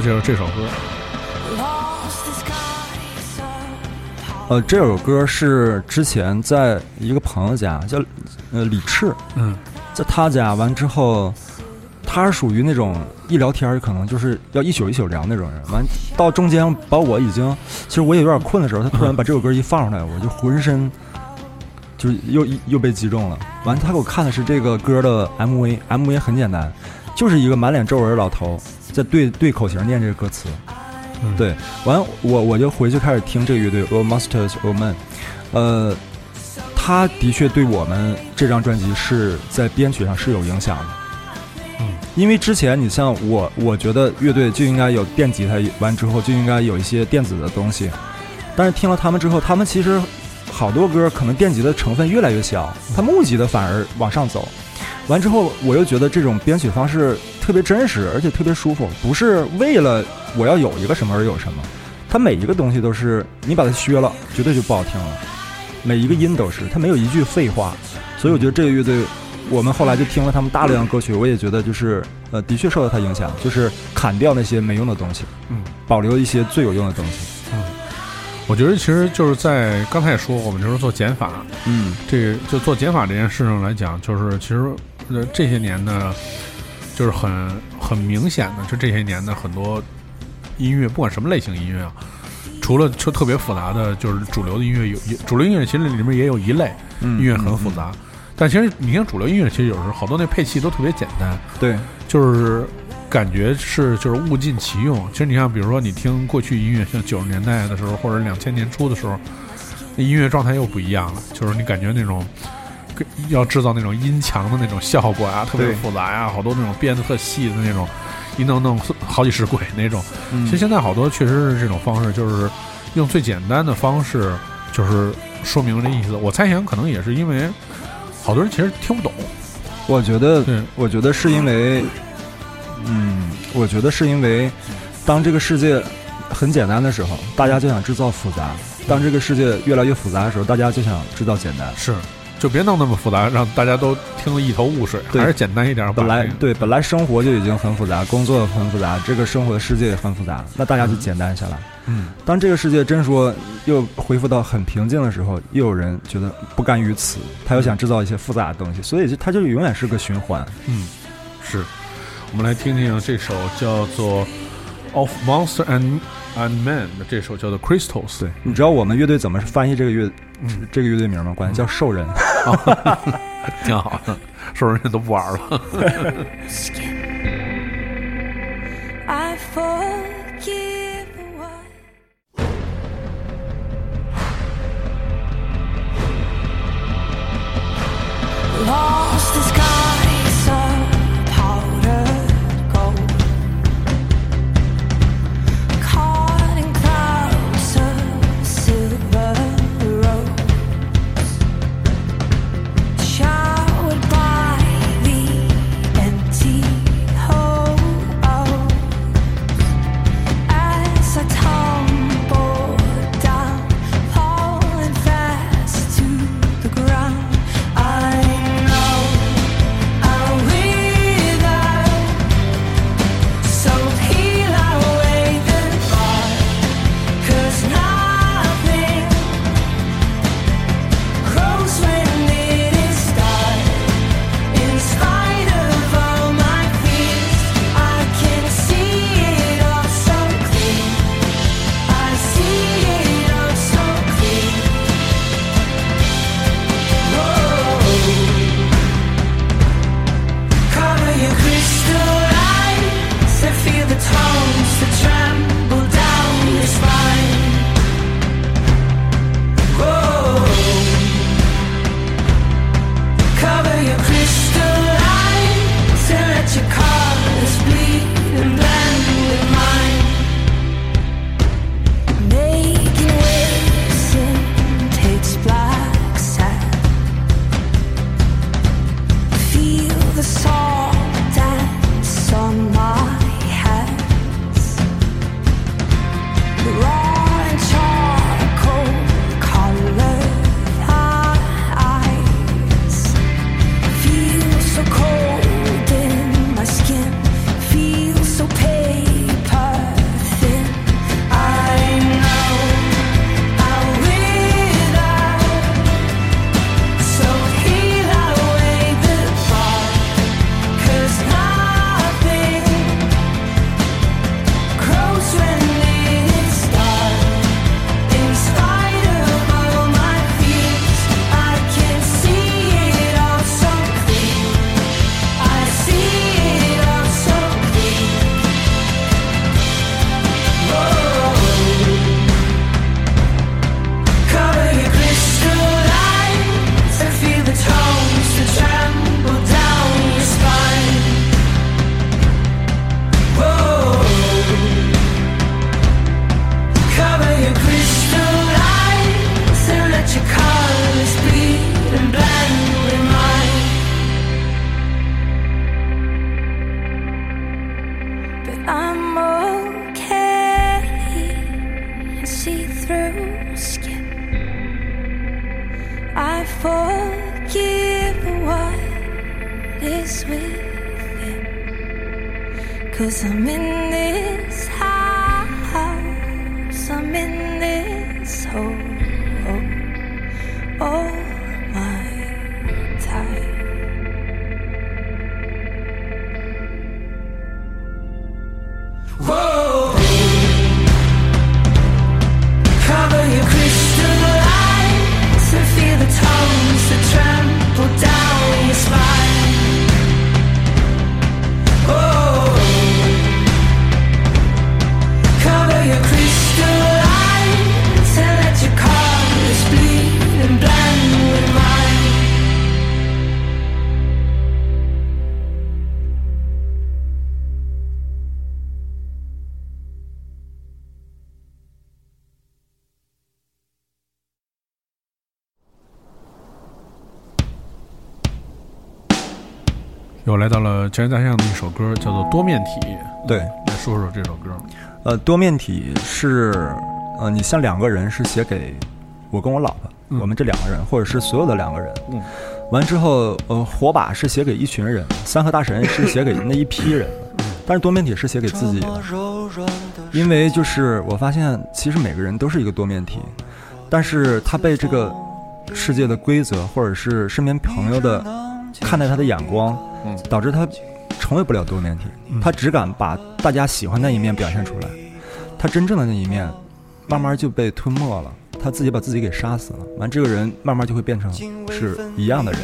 介绍这首歌，呃，这首歌是之前在一个朋友家叫呃李赤，嗯，在他家完之后，他是属于那种一聊天可能就是要一宿一宿聊那种人。完到中间把我已经，其实我也有点困的时候，他突然把这首歌一放出来，我就浑身就是又又被击中了。完，他给我看的是这个歌的 MV，MV 很简单，就是一个满脸皱纹的老头在对对口型念这个歌词。嗯对，完我我就回去开始听这个乐队 All Masters All Men，呃，他的确对我们这张专辑是在编曲上是有影响的。嗯，因为之前你像我，我觉得乐队就应该有电吉他，完之后就应该有一些电子的东西，但是听了他们之后，他们其实好多歌可能电吉的成分越来越小，他木吉的反而往上走。完之后，我又觉得这种编曲方式特别真实，而且特别舒服，不是为了我要有一个什么而有什么，它每一个东西都是你把它削了，绝对就不好听了。每一个音都是，它没有一句废话，所以我觉得这个乐队，我们后来就听了他们大量歌曲，我也觉得就是呃，的确受到它影响，就是砍掉那些没用的东西，嗯，保留一些最有用的东西。我觉得其实就是在刚才也说，我们就是做减法，嗯这个就做减法这件事上来讲，就是其实呃这些年呢，就是很很明显的，就这些年的很多音乐，不管什么类型音乐啊，除了就特别复杂的，就是主流的音乐有，有主流音乐其实里面也有一类嗯音乐很复杂，但其实你听主流音乐，其实有时候好多那配器都特别简单，对，就是感觉是就是物尽其用。其实你像比如说你听过去音乐，像九十年代的时候或者两千年初的时候，那音乐状态又不一样了，就是你感觉那种跟要制造那种音墙的那种效果啊，特别复杂呀，好多那种编的特细的那种，一弄弄好几十轨那种。嗯其实现在好多确实是这种方式，就是用最简单的方式，就是说明这意思。我猜想可能也是因为好多人其实听不懂，我觉得对，我觉得是因为，嗯，我觉得是因为，当这个世界很简单的时候，大家就想制造复杂；当这个世界越来越复杂的时候，大家就想制造简单。是就别弄那么复杂，让大家都听得一头雾水，对还是简单一点。本来对本来生活就已经很复杂，工作很复杂，这个生活的世界也很复杂，那大家就简单下来。嗯，当这个世界真说又恢复到很平静的时候，又有人觉得不甘于此，他又想制造一些复杂的东西，所以就它就永远是个循环。嗯，是。我们来听听这首叫做《Of Monster and and Man》的这首叫做《Crystals》。对，你知道我们乐队怎么翻译这个乐嗯，这个乐队名吗？管它叫兽人。挺好的，兽人都不玩了。Is within. Cause I'm in this house, I'm in this hole all my 又来到了全大象的一首歌，叫做《多面体》。对，来说说这首歌。呃，多面体是，呃，你像两个人是写给我跟我老婆，嗯我们这两个人，或者是所有的两个人。嗯。完之后，呃，火把是写给一群人，三和大神是写给那一批人，但是多面体是写给自己的。因为就是我发现，其实每个人都是一个多面体，但是他被这个世界的规则，或者是身边朋友的看待他的眼光，嗯导致他成为不了多面体。他只敢把大家喜欢那一面表现出来，他真正的那一面，慢慢就被吞没了。他自己把自己给杀死了，完这个人慢慢就会变成是一样的人。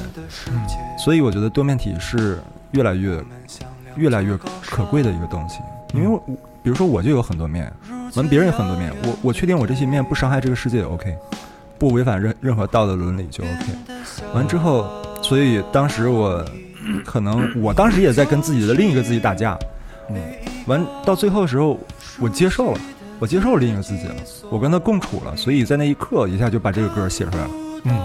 嗯所以我觉得多面体是越来越、越来越可贵的一个东西，因为我比如说我就有很多面，完别人有很多面，我我确定我这些面不伤害这个世界也 OK，不违反任任何道德伦理就 OK。完之后，所以当时我可能我当时也在跟自己的另一个自己打架，嗯，完到最后的时候我接受了。我接受另一个自己了，我跟他共处了，所以在那一刻一下就把这个歌写出来了。嗯，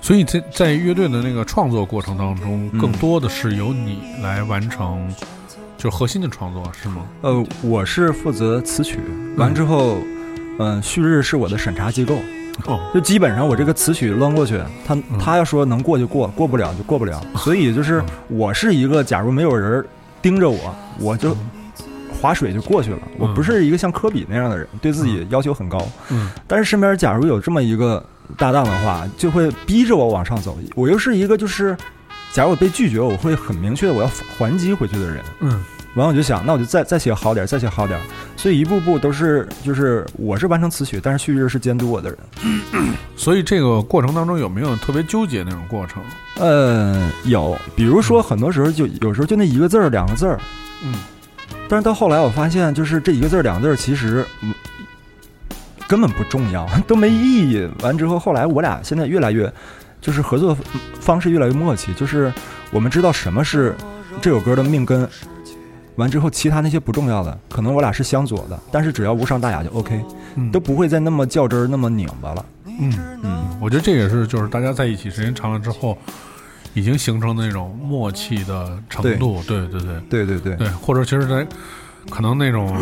所以在在乐队的那个创作过程当中，嗯更多的是由你来完成，就是核心的创作，是吗？呃，我是负责词曲，完之后，嗯、旭日是我的审查机构，哦，就基本上我这个词曲扔过去，他嗯他要说能过就过，过不了就过不了。所以就是我是一个，假如没有人盯着我，我就划水就过去了。我不是一个像科比那样的人，对自己要求很高。嗯但是身边假如有这么一个搭档的话，就会逼着我往上走。我又是一个就是，假如我被拒绝，我会很明确的我要还击回去的人。嗯完我就想，那我就再再写好点儿，再写好点儿。所以一步步都是，就是我是完成词曲，但是旭日是监督我的人。所以这个过程当中有没有特别纠结那种过程？呃，有，比如说很多时候就有时候就那一个字儿、两个字儿，嗯但是到后来我发现，就是这一个字儿、两个字儿其实嗯根本不重要，都没意义。完之后，后来我俩现在越来越，就是合作方式越来越默契，就是我们知道什么是这首歌的命根。完之后，其他那些不重要的，可能我俩是相左的，但是只要无伤大雅就 OK，嗯。都不会再那么较真儿、那么拧巴了。嗯，嗯，我觉得这也是就是大家在一起时间长了之后，已经形成的那种默契的程度。对。对对对。对对，对，或者其实在可能那种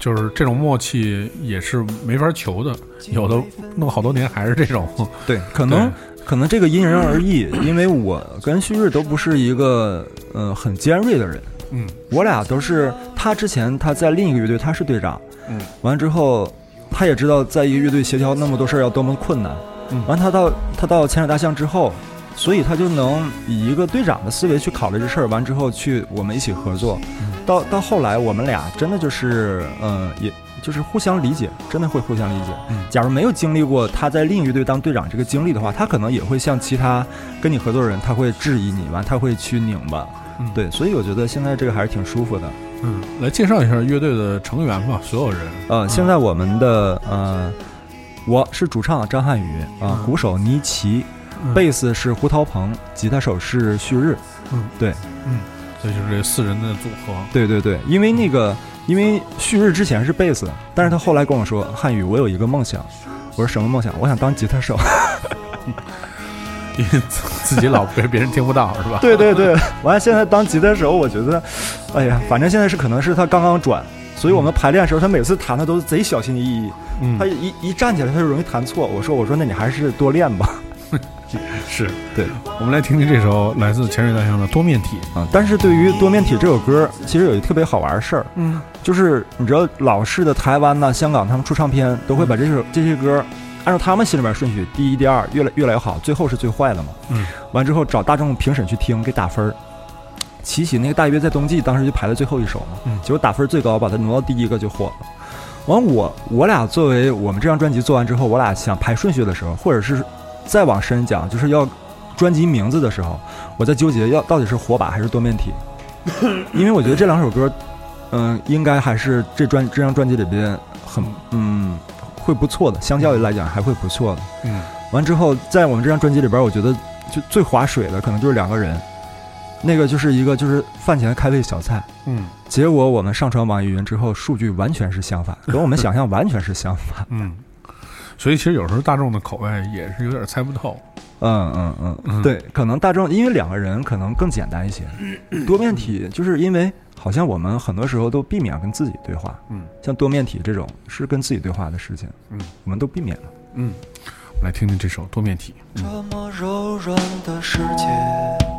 就是这种默契也是没法求的，有的弄好多年还是这种。对，可能可能这个因人而异，因为我跟旭日都不是一个呃很尖锐的人，嗯我俩都是他之前他在另一个乐队他是队长，嗯，完了之后他也知道在一个乐队协调那么多事儿要多么困难，嗯完他到他到千里大象之后，所以他就能以一个队长的思维去考虑这事儿，完之后去我们一起合作，到到后来我们俩真的就是嗯、呃也。就是互相理解，真的会互相理解。嗯假如没有经历过他在另一个乐队当队长这个经历的话，他可能也会像其他跟你合作的人，他会质疑你，完他会去拧巴。嗯，对，所以我觉得现在这个还是挺舒服的。嗯，来介绍一下乐队的成员吧，所有人。呃，现在我们的呃，我是主唱张瀚宇啊、嗯鼓手倪琦，嗯贝斯是胡桃鹏，吉他手是旭日。嗯，对，嗯这就是这四人的组合。对对对，因为那个，因为旭日之前是贝斯，但是他后来跟我说，汉宇，我有一个梦想。我说什么梦想？我想当吉他手。因为自自己老被别人听不到，是吧？对对对，完了现在当吉他手，我觉得，哎呀，反正现在是可能是他刚刚转，所以我们排练的时候，他每次弹的都贼小心翼翼，嗯他，一一站起来他就容易弹错。我说我说那你还是多练吧。是对我们来听听这首来自潜水大象的《多面体》。啊，但是对于多面体这首歌，其实有一特别好玩的事儿，嗯就是你知道老式的台湾呐、香港他们出唱片都会把这首这些歌按照他们心里边顺序，第一、第二越来越来越好，最后是最坏的嘛。嗯，完之后找大众评审去听，给打分儿。齐齐那个大约在冬季当时就排在最后一首嘛，嗯结果打分最高，把它挪到第一个就火了。完我我俩作为我们这张专辑做完之后，我俩想排顺序的时候，或者是再往深讲，就是要专辑名字的时候，我在纠结要到底是火把还是多面体，因为我觉得这两首歌，嗯、应该还是这专这张专辑里边很嗯会不错的，相较于来讲还会不错的。嗯。完之后，在我们这张专辑里边，我觉得就最划水的可能就是两个人，那个就是一个就是饭前开胃小菜，嗯。结果我们上传网易云之后，数据完全是相反，跟我们想象完全是相反。嗯，所以其实有时候大众的口味也是有点猜不透。嗯嗯嗯，嗯。对，可能大众因为两个人可能更简单一些，多面体就是因为好像我们很多时候都避免跟自己对话，嗯像多面体这种是跟自己对话的事情，嗯我们都避免了。嗯，我们来听听这首多面体。这么柔软的世界。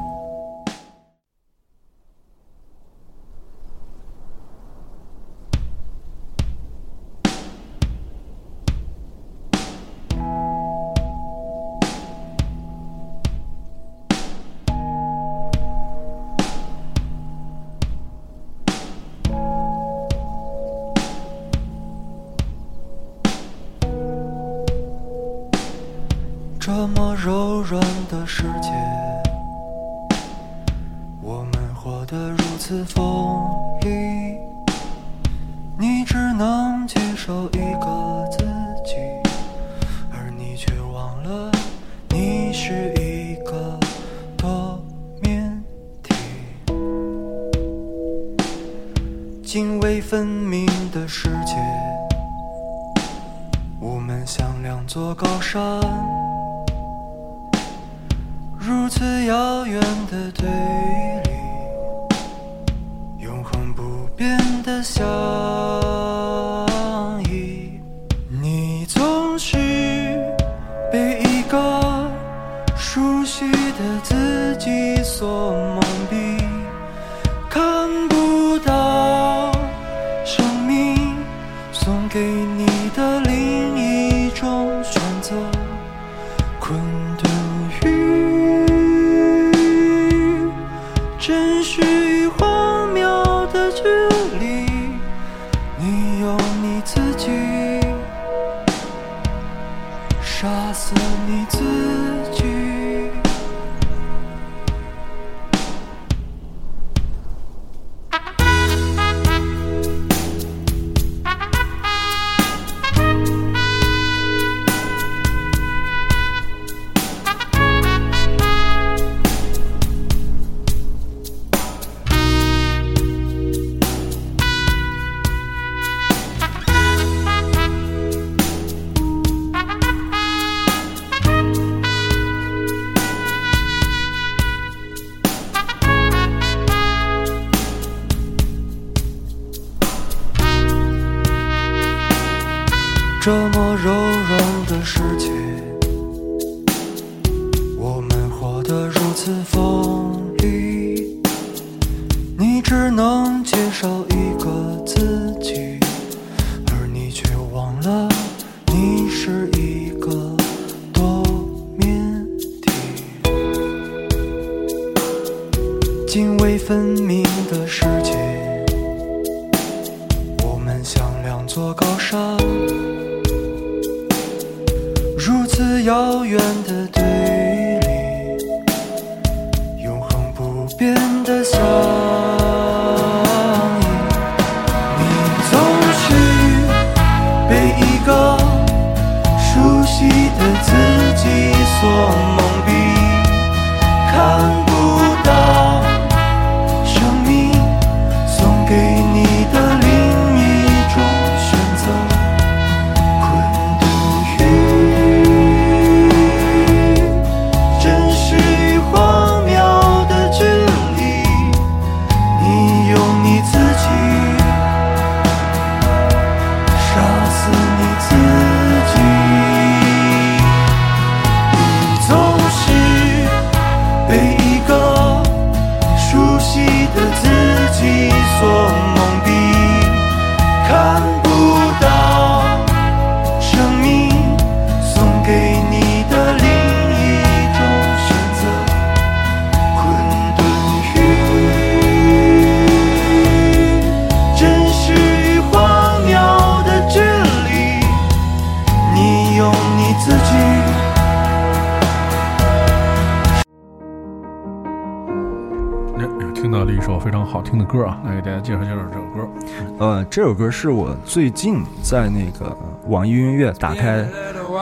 这首歌是我最近在那个网易云音乐打开，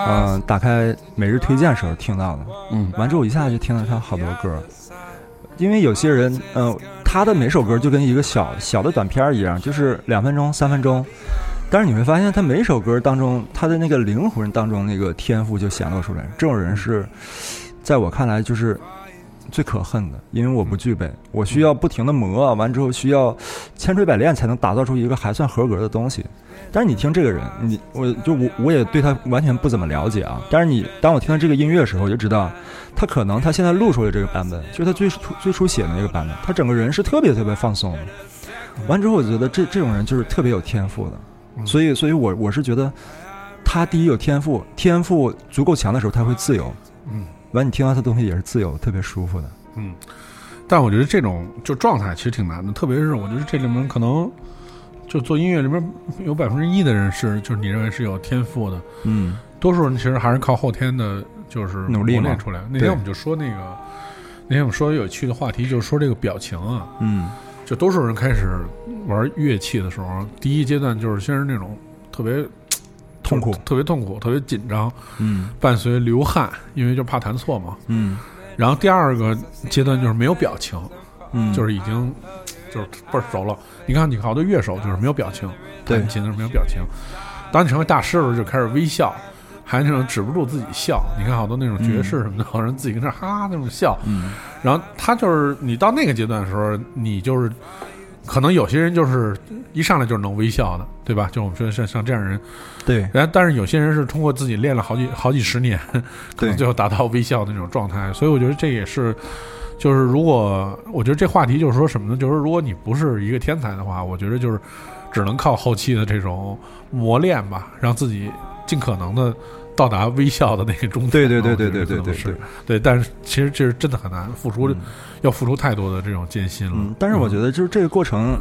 嗯、打开每日推荐时候听到的。嗯完之后一下就听了他好多歌，因为有些人，嗯、他的每首歌就跟一个小小的短片一样，就是两分钟、三分钟，但是你会发现，他每首歌当中，他的那个灵魂当中那个天赋就显露出来。这种人是，在我看来就是最可恨的，因为我不具备，我需要不停的磨，完之后需要千锤百炼才能打造出一个还算合格的东西。但是你听这个人，你我就我我也对他完全不怎么了解啊。但是你当我听到这个音乐的时候，我就知道，他可能他现在录出来这个版本，就是他最初最初写的那个版本，他整个人是特别特别放松的。完之后，我觉得这这种人就是特别有天赋的，所以，所以我我是觉得，他第一有天赋，天赋足够强的时候，他会自由。嗯，完你听完他东西也是自由，特别舒服的。嗯，但我觉得这种就状态其实挺难的，特别是我觉得这里面可能就做音乐里面有百分之一的人是就是你认为是有天赋的，嗯。多数人其实还是靠后天的，就是努力练出来。那天我们就说那个，那天我们说有趣的话题，就是说这个表情啊，嗯。就多数人开始玩乐器的时候，第一阶段就是先是那种特别痛苦特别痛苦、特别紧张，嗯伴随流汗，因为就怕弹错嘛。嗯然后第二个阶段就是没有表情，嗯，就是已经就是倍儿熟了。你看，你好多乐手就是没有表情，对弹琴的时候没有表情。当你成为大师的时候，就开始微笑，还那种止不住自己笑。你看好多那种爵士什么的，好像自己跟那哈哈那种笑。嗯然后他就是你到那个阶段的时候，你就是可能有些人就是一上来就是能微笑的，对吧？就我们说像像这样人，对然后但是有些人是通过自己练了好几好几十年，可能最后达到微笑的那种状态。所以我觉得这也是，就是如果我觉得这话题就是说什么呢？就是如果你不是一个天才的话，我觉得就是只能靠后期的这种磨练吧，让自己尽可能的到达微笑的那个终点。对对对对对对对是对。但是其实这是真的很难，付出、嗯要付出太多的这种艰辛了。嗯，但是我觉得就是这个过程，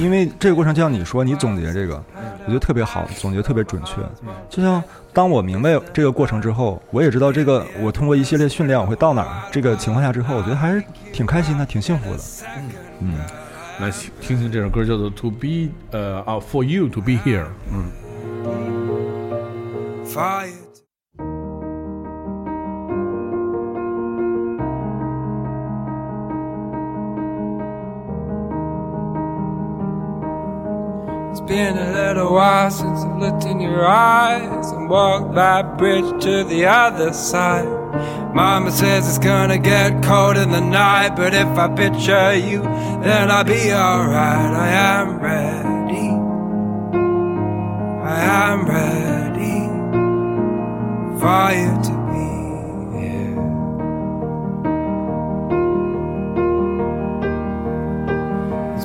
因为这个过程就像你说，你总结这个，我觉得特别好，总结特别准确。就像当我明白这个过程之后，我也知道这个我通过一系列训练我会到哪儿，这个情况下之后，我觉得还是挺开心的，挺幸福的。嗯，来听听这首歌，叫做《To Be》，呃啊，For You to Be Here。嗯。Fire. It's been a little while since I've looked in your eyes and walked that bridge to the other side. Mama says it's gonna get cold in the night, but if I picture you, then I'll be alright. I am ready. I am ready for you to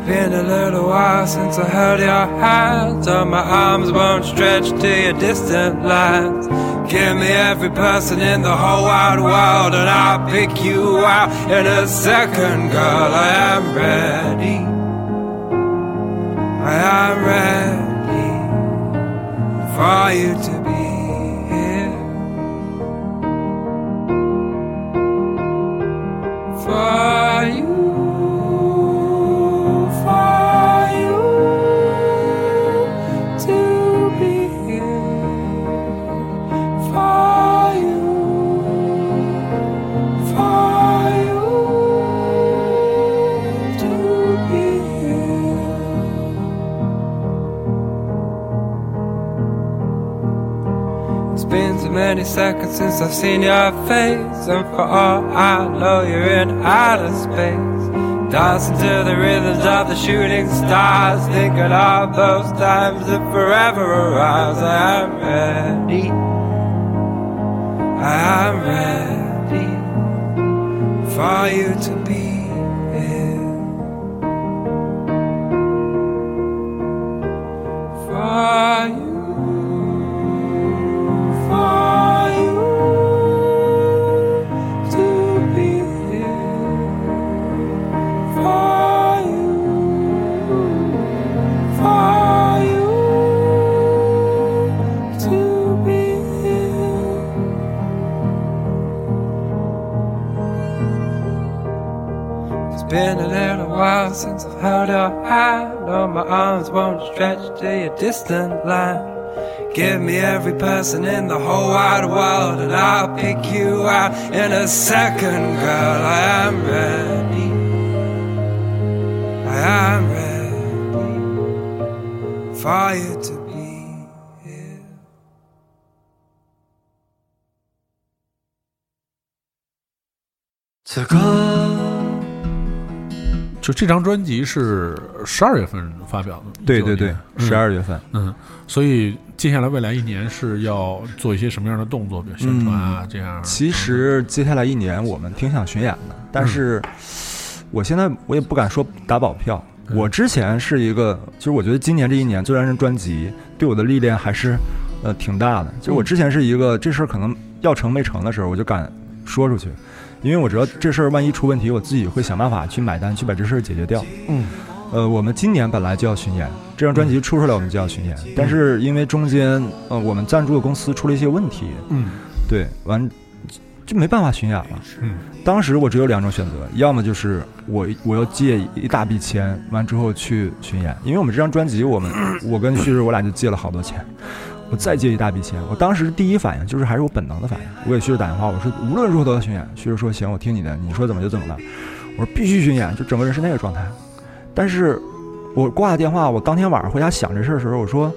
Been a little while since I held your hands. Oh, my arms won't stretch to your distant lands. Give me every person in the whole wide world, and I'll pick you out in a second, girl. I am ready. I am ready for you to be many seconds since I've seen your face, and for all I know, you're in outer space. Dancing to the rhythms of the shooting stars, thinking of those times that forever arise. I am ready. I am ready for you to be since I've held your hand. All my arms won't stretch to your distant line. Give me every person in the whole wide world, and I'll pick you out in a second, girl. I am ready. I am ready for you to be here. To go. 就这张专辑是十二月份发表的对对对，十二月份。嗯，所以接下来未来一年是要做一些什么样的动作，比如宣传啊，这样。其实接下来一年我们挺想巡演的，但是我现在我也不敢说打保票。我之前是一个，其实我觉得今年这一年做这张专辑对我的历练还是呃挺大的。就是我之前是一个这事儿可能要成没成的时候，我就敢说出去，因为我知道这事儿万一出问题，我自己会想办法去买单，去把这事儿解决掉。嗯，呃，我们今年本来就要巡演，这张专辑出出来我们就要巡演，但是因为中间呃我们赞助的公司出了一些问题，嗯。对，完就没办法巡演了。嗯。当时我只有两种选择，要么就是我我要借一大笔钱，完之后去巡演，因为我们这张专辑，我们我跟旭日我俩就借了好多钱，我再借一大笔钱。我当时第一反应就是还是我本能的反应，我给旭日打电话，我说无论如何都要巡演。旭日说行，我听你的，你说怎么就怎么了。我说必须巡演，就整个人是那个状态。但是我挂了电话，我当天晚上回家想这事儿的时候，我说，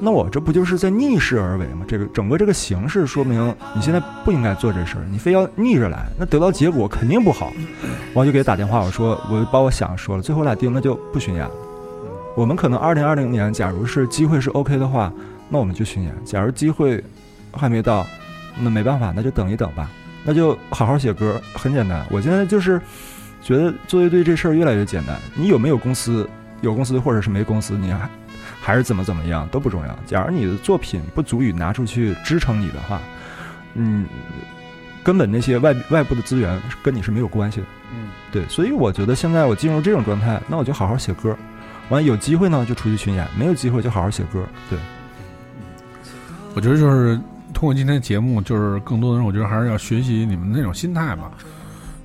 那我这不就是在逆势而为吗？这个整个这个形势说明你现在不应该做这事儿，你非要逆着来，那得到结果肯定不好。我就给他打电话，我说我把我想说了，最后俩定那就不巡演了。我们可能二零二零年，假如是机会是 OK 的话，那我们就巡演；假如机会还没到，那没办法，那就等一等吧，那就好好写歌，很简单。我现在就是觉得做乐队这事儿越来越简单，你有没有公司，有公司或者是没公司，你还还是怎么怎么样都不重要。假如你的作品不足以拿出去支撑你的话，嗯，根本那些外外部的资源跟你是没有关系的。嗯，对，所以我觉得现在我进入这种状态，那我就好好写歌，完有机会呢就出去巡演，没有机会就好好写歌。对，我觉得就是通过今天节目，就是更多的人，我觉得还是要学习你们那种心态吧。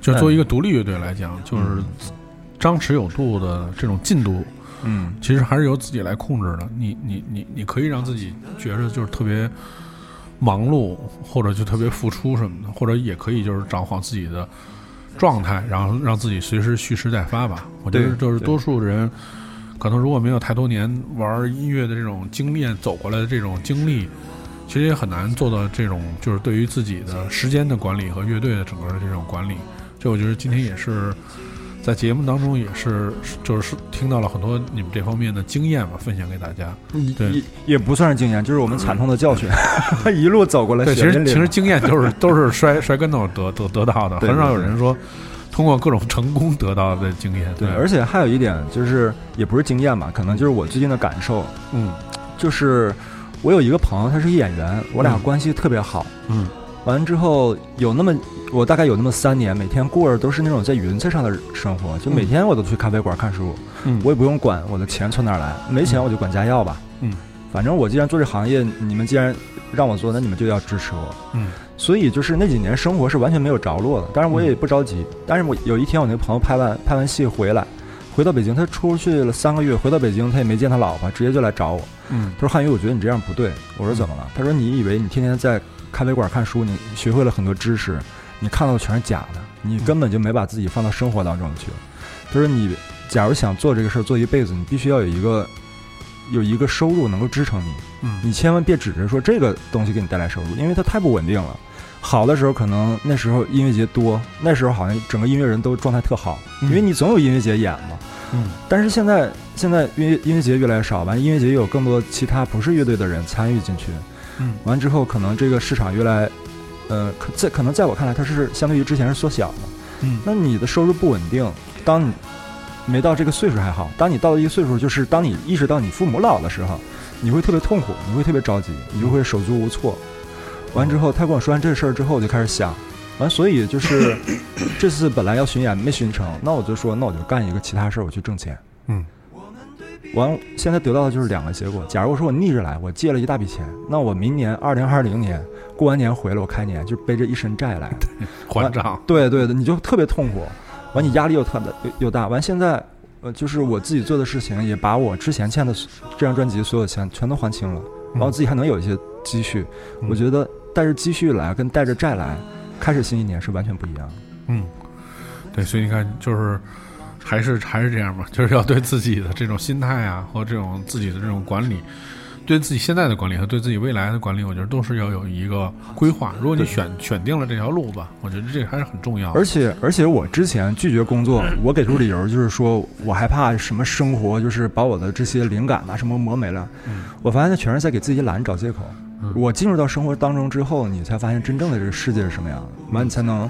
就作为一个独立乐队来讲，就是张弛有度的这种进度，嗯其实还是由自己来控制的。你你你你可以让自己觉着就是特别忙碌，或者就特别付出什么的，或者也可以就是掌握好自己的状态，然后让自己随时蓄势待发吧。我觉得就是多数人可能如果没有太多年玩音乐的这种经验走过来的这种经历，其实也很难做到这种就是对于自己的时间的管理和乐队的整个的这种管理。这我觉得今天也是在节目当中也是就是听到了很多你们这方面的经验吧，分享给大家。对也也不算是经验，就是我们惨痛的教训，一路走过来。对，其实其实经验都是 都是摔摔跟头得得得到的，很少有人说通过各种成功得到的经验。对，而且还有一点就是，也不是经验吧，可能就是我最近的感受，嗯就是我有一个朋友，他是一演员，我俩嗯关系特别好。嗯完了之后，有那么我大概有那么三年，每天过着都是那种在云彩上的生活，就每天我都去咖啡馆看书，嗯，我也不用管我的钱从哪儿来，没钱我就管家要吧。嗯，反正我既然做这行业，你们既然让我做，那你们就要支持我。嗯所以就是那几年生活是完全没有着落的，当然我也不着急。但是我有一天我那个朋友拍完拍完戏回来，回到北京，他出去了三个月，回到北京他也没见他老婆，直接就来找我。嗯他说：“汉宇，我觉得你这样不对。”我说：“怎么了？”他说：“你以为你天天在咖啡馆看书，你学会了很多知识，你看到的全是假的，你根本就没把自己放到生活当中去。”他说：“你假如想做这个事儿做一辈子，你必须要有一个有一个收入能够支撑你。嗯你千万别指着说这个东西给你带来收入，因为它太不稳定了。好的时候可能那时候音乐节多，那时候好像整个音乐人都状态特好，因为你总有音乐节演嘛。嗯但是现在现在音乐音乐节越来越少，完音乐节又有更多其他不是乐队的人参与进去，嗯完之后可能这个市场越来，呃，可在可能在我看来它是相对于之前是缩小的。嗯那你的收入不稳定，当你没到这个岁数还好，当你到了一个岁数，就是当你意识到你父母老的时候，你会特别痛苦，你会特别着急，你就会手足无措。完之后，他跟我说完这事儿之后，我就开始想，完，所以就是 这次本来要巡演没巡成，那我就说，那我就干一个其他事儿，我去挣钱。嗯完，现在得到的就是两个结果。假如我说我逆着来，我借了一大笔钱，那我明年二零二零年过完年回来，我开年就背着一身债来。还账。对对的，你就特别痛苦，完你压力又特大又又大，完现在呃就是我自己做的事情，也把我之前欠的这张专辑所有钱全都还清了，完我自己还能有一些积蓄，嗯我觉得带着积蓄来跟带着债来，开始新一年是完全不一样的。嗯，对，所以你看，就是还是还是这样嘛，就是要对自己的这种心态啊，和这种自己的这种管理，对自己现在的管理和对自己未来的管理，我觉得都是要有一个规划。如果你选选定了这条路吧，我觉得这个还是很重要的。而且而且我之前拒绝工作，我给出理由就是说我害怕什么生活就是把我的这些灵感啊什么磨没了。我发现那全是在给自己懒找借口。我进入到生活当中之后，你才发现真正的这个世界是什么样的，完你才能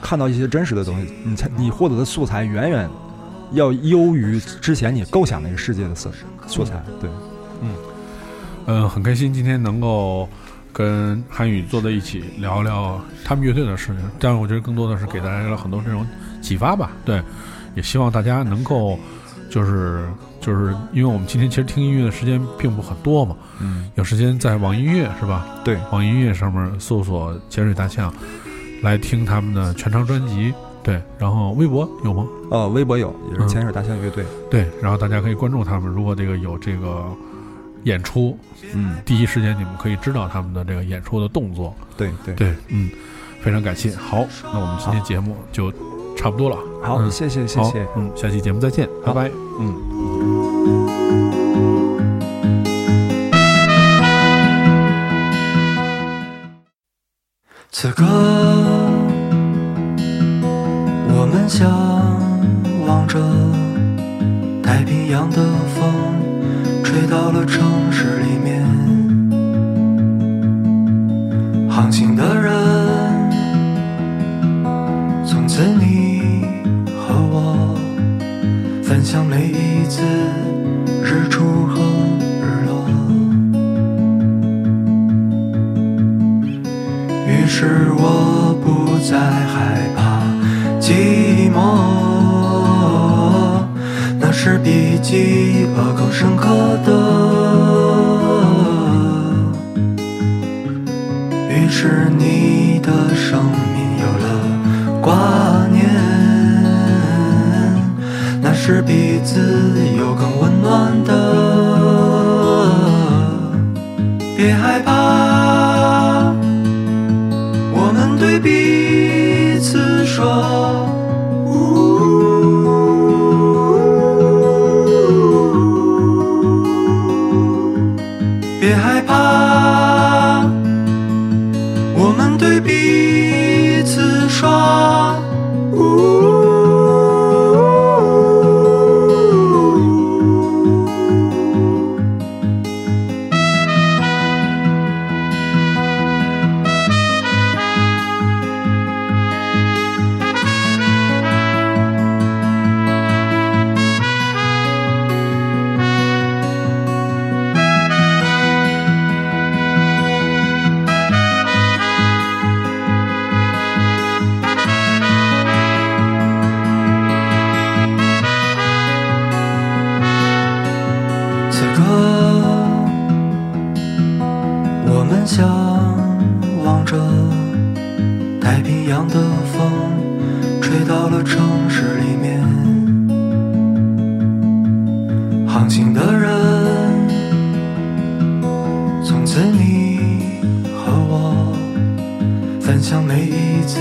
看到一些真实的东西，你才你获得的素材远远要优于之前你构想那个世界的素素材。对，嗯，很开心今天能够跟韩宇坐在一起聊聊他们乐队的事情，但是我觉得更多的是给大家了很多这种启发吧。对，也希望大家能够就是就是因为我们今天其实听音乐的时间并不很多嘛，嗯，有时间在网易音乐是吧？对，网易音乐上面搜索“潜水大象”来听他们的全长专辑。对，然后微博有吗？呃，微博有，也是嗯潜水大象乐队。对，然后大家可以关注他们。如果这个有这个演出，嗯，第一时间你们可以知道他们的这个演出的动作。对对。对，嗯，非常感谢。好，那我们今天节目就差不多了。好，嗯谢谢谢谢。嗯，下期节目再见，拜拜。嗯。此刻，我们向往着太平洋的风，吹到了城市里面。航行的人，从你和我分享每一次日出和日落。于是我不再害怕寂寞，那是比饥饿更深刻的。于是你的生命挂念，那是比自由更温暖的。别害伤心的人，从此你和我分享每一次